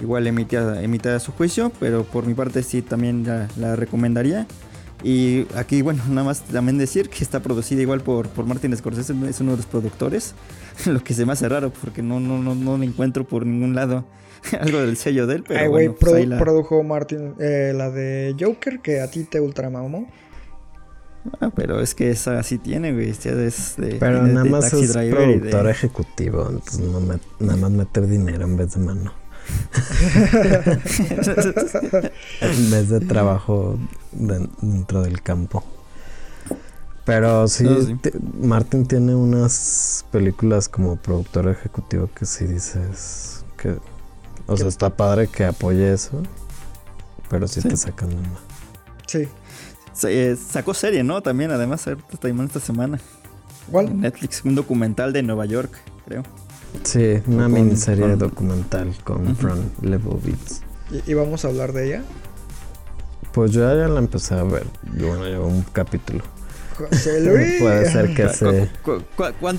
igual emita, emita su juicio, pero por mi parte sí también la recomendaría. Y aquí, bueno, nada más también decir que está producida igual por, por Martin Scorsese, es uno de los productores, lo que se me hace raro porque no, no, no, no encuentro por ningún lado algo del sello de él. Pero güey, pues produjo Martin eh, la de Joker que a ti te ultramamó. Ah, pero es que esa sí tiene, güey. Es de, pero nada más es productor ejecutivo, entonces no nada más meter dinero en vez de mano. en vez de trabajo dentro del campo. Pero sí, Martin tiene unas películas como productor ejecutivo que sí dices que... O sea, está padre que apoye eso, pero sí, te sacan de Sí. Eh, sacó serie, ¿no? También, además, esta semana. ¿Cuál? Netflix, un documental de Nueva York, creo. Sí, una miniserie documental con Fran Lebowitz. ¿Y, vamos a hablar de ella? Pues yo ya la empecé a ver. Yo, bueno, llevo un capítulo. Puede ser que se.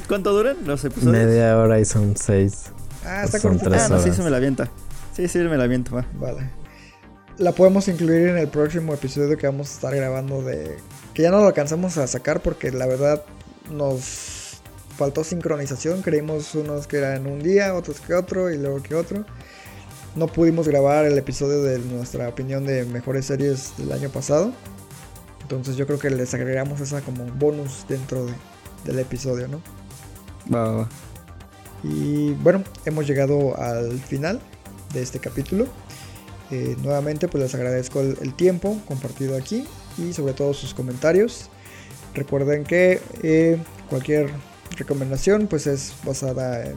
cuánto duran los episodios? Media hora y son seis. Ah, está son tres ah, sí, se me la avienta. Sí, sí, me la aviento, va. Vale. La podemos incluir en el próximo episodio que vamos a estar grabando de. Que ya no lo alcanzamos a sacar porque la verdad nos faltó sincronización, creímos unos que eran un día, otros que otro y luego que otro. No pudimos grabar el episodio de nuestra opinión de mejores series del año pasado. Entonces yo creo que les agregamos esa como bonus dentro del episodio, ¿no? Va, va, Y bueno, hemos llegado al final de este capítulo. Eh, nuevamente pues les agradezco el, tiempo compartido aquí y sobre todo sus comentarios. Recuerden que eh, cualquier recomendación pues es basada en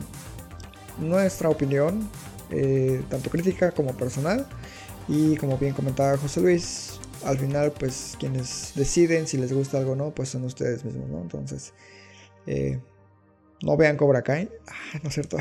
nuestra opinión, eh, tanto crítica como personal. Y como bien comentaba José Luis, al final pues quienes deciden si les gusta algo o no, pues son ustedes mismos, ¿no? Entonces, no vean Cobra Kai. Ah, no es cierto.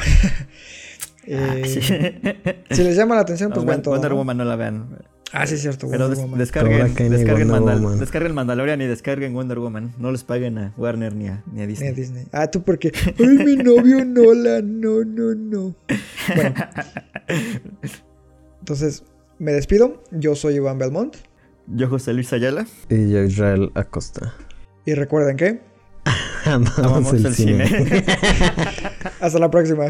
Eh, si les llama la atención, pues vean todo. Wonder Woman no la vean. Ah, sí, es cierto. Pero descarguen, descarguen, Mandal descarguen, Mandalorian y descarguen Wonder Woman. No les paguen a Warner ni a, ni a Disney. Ni a Disney. Ah, tú porque. Ay, mi novio Nola. No, no, no. Bueno. Entonces, me despido. Yo soy Iván Belmont. Yo, José Luis Ayala. Y yo, Israel Acosta. Y recuerden que. Amamos, el, cine. Hasta la próxima.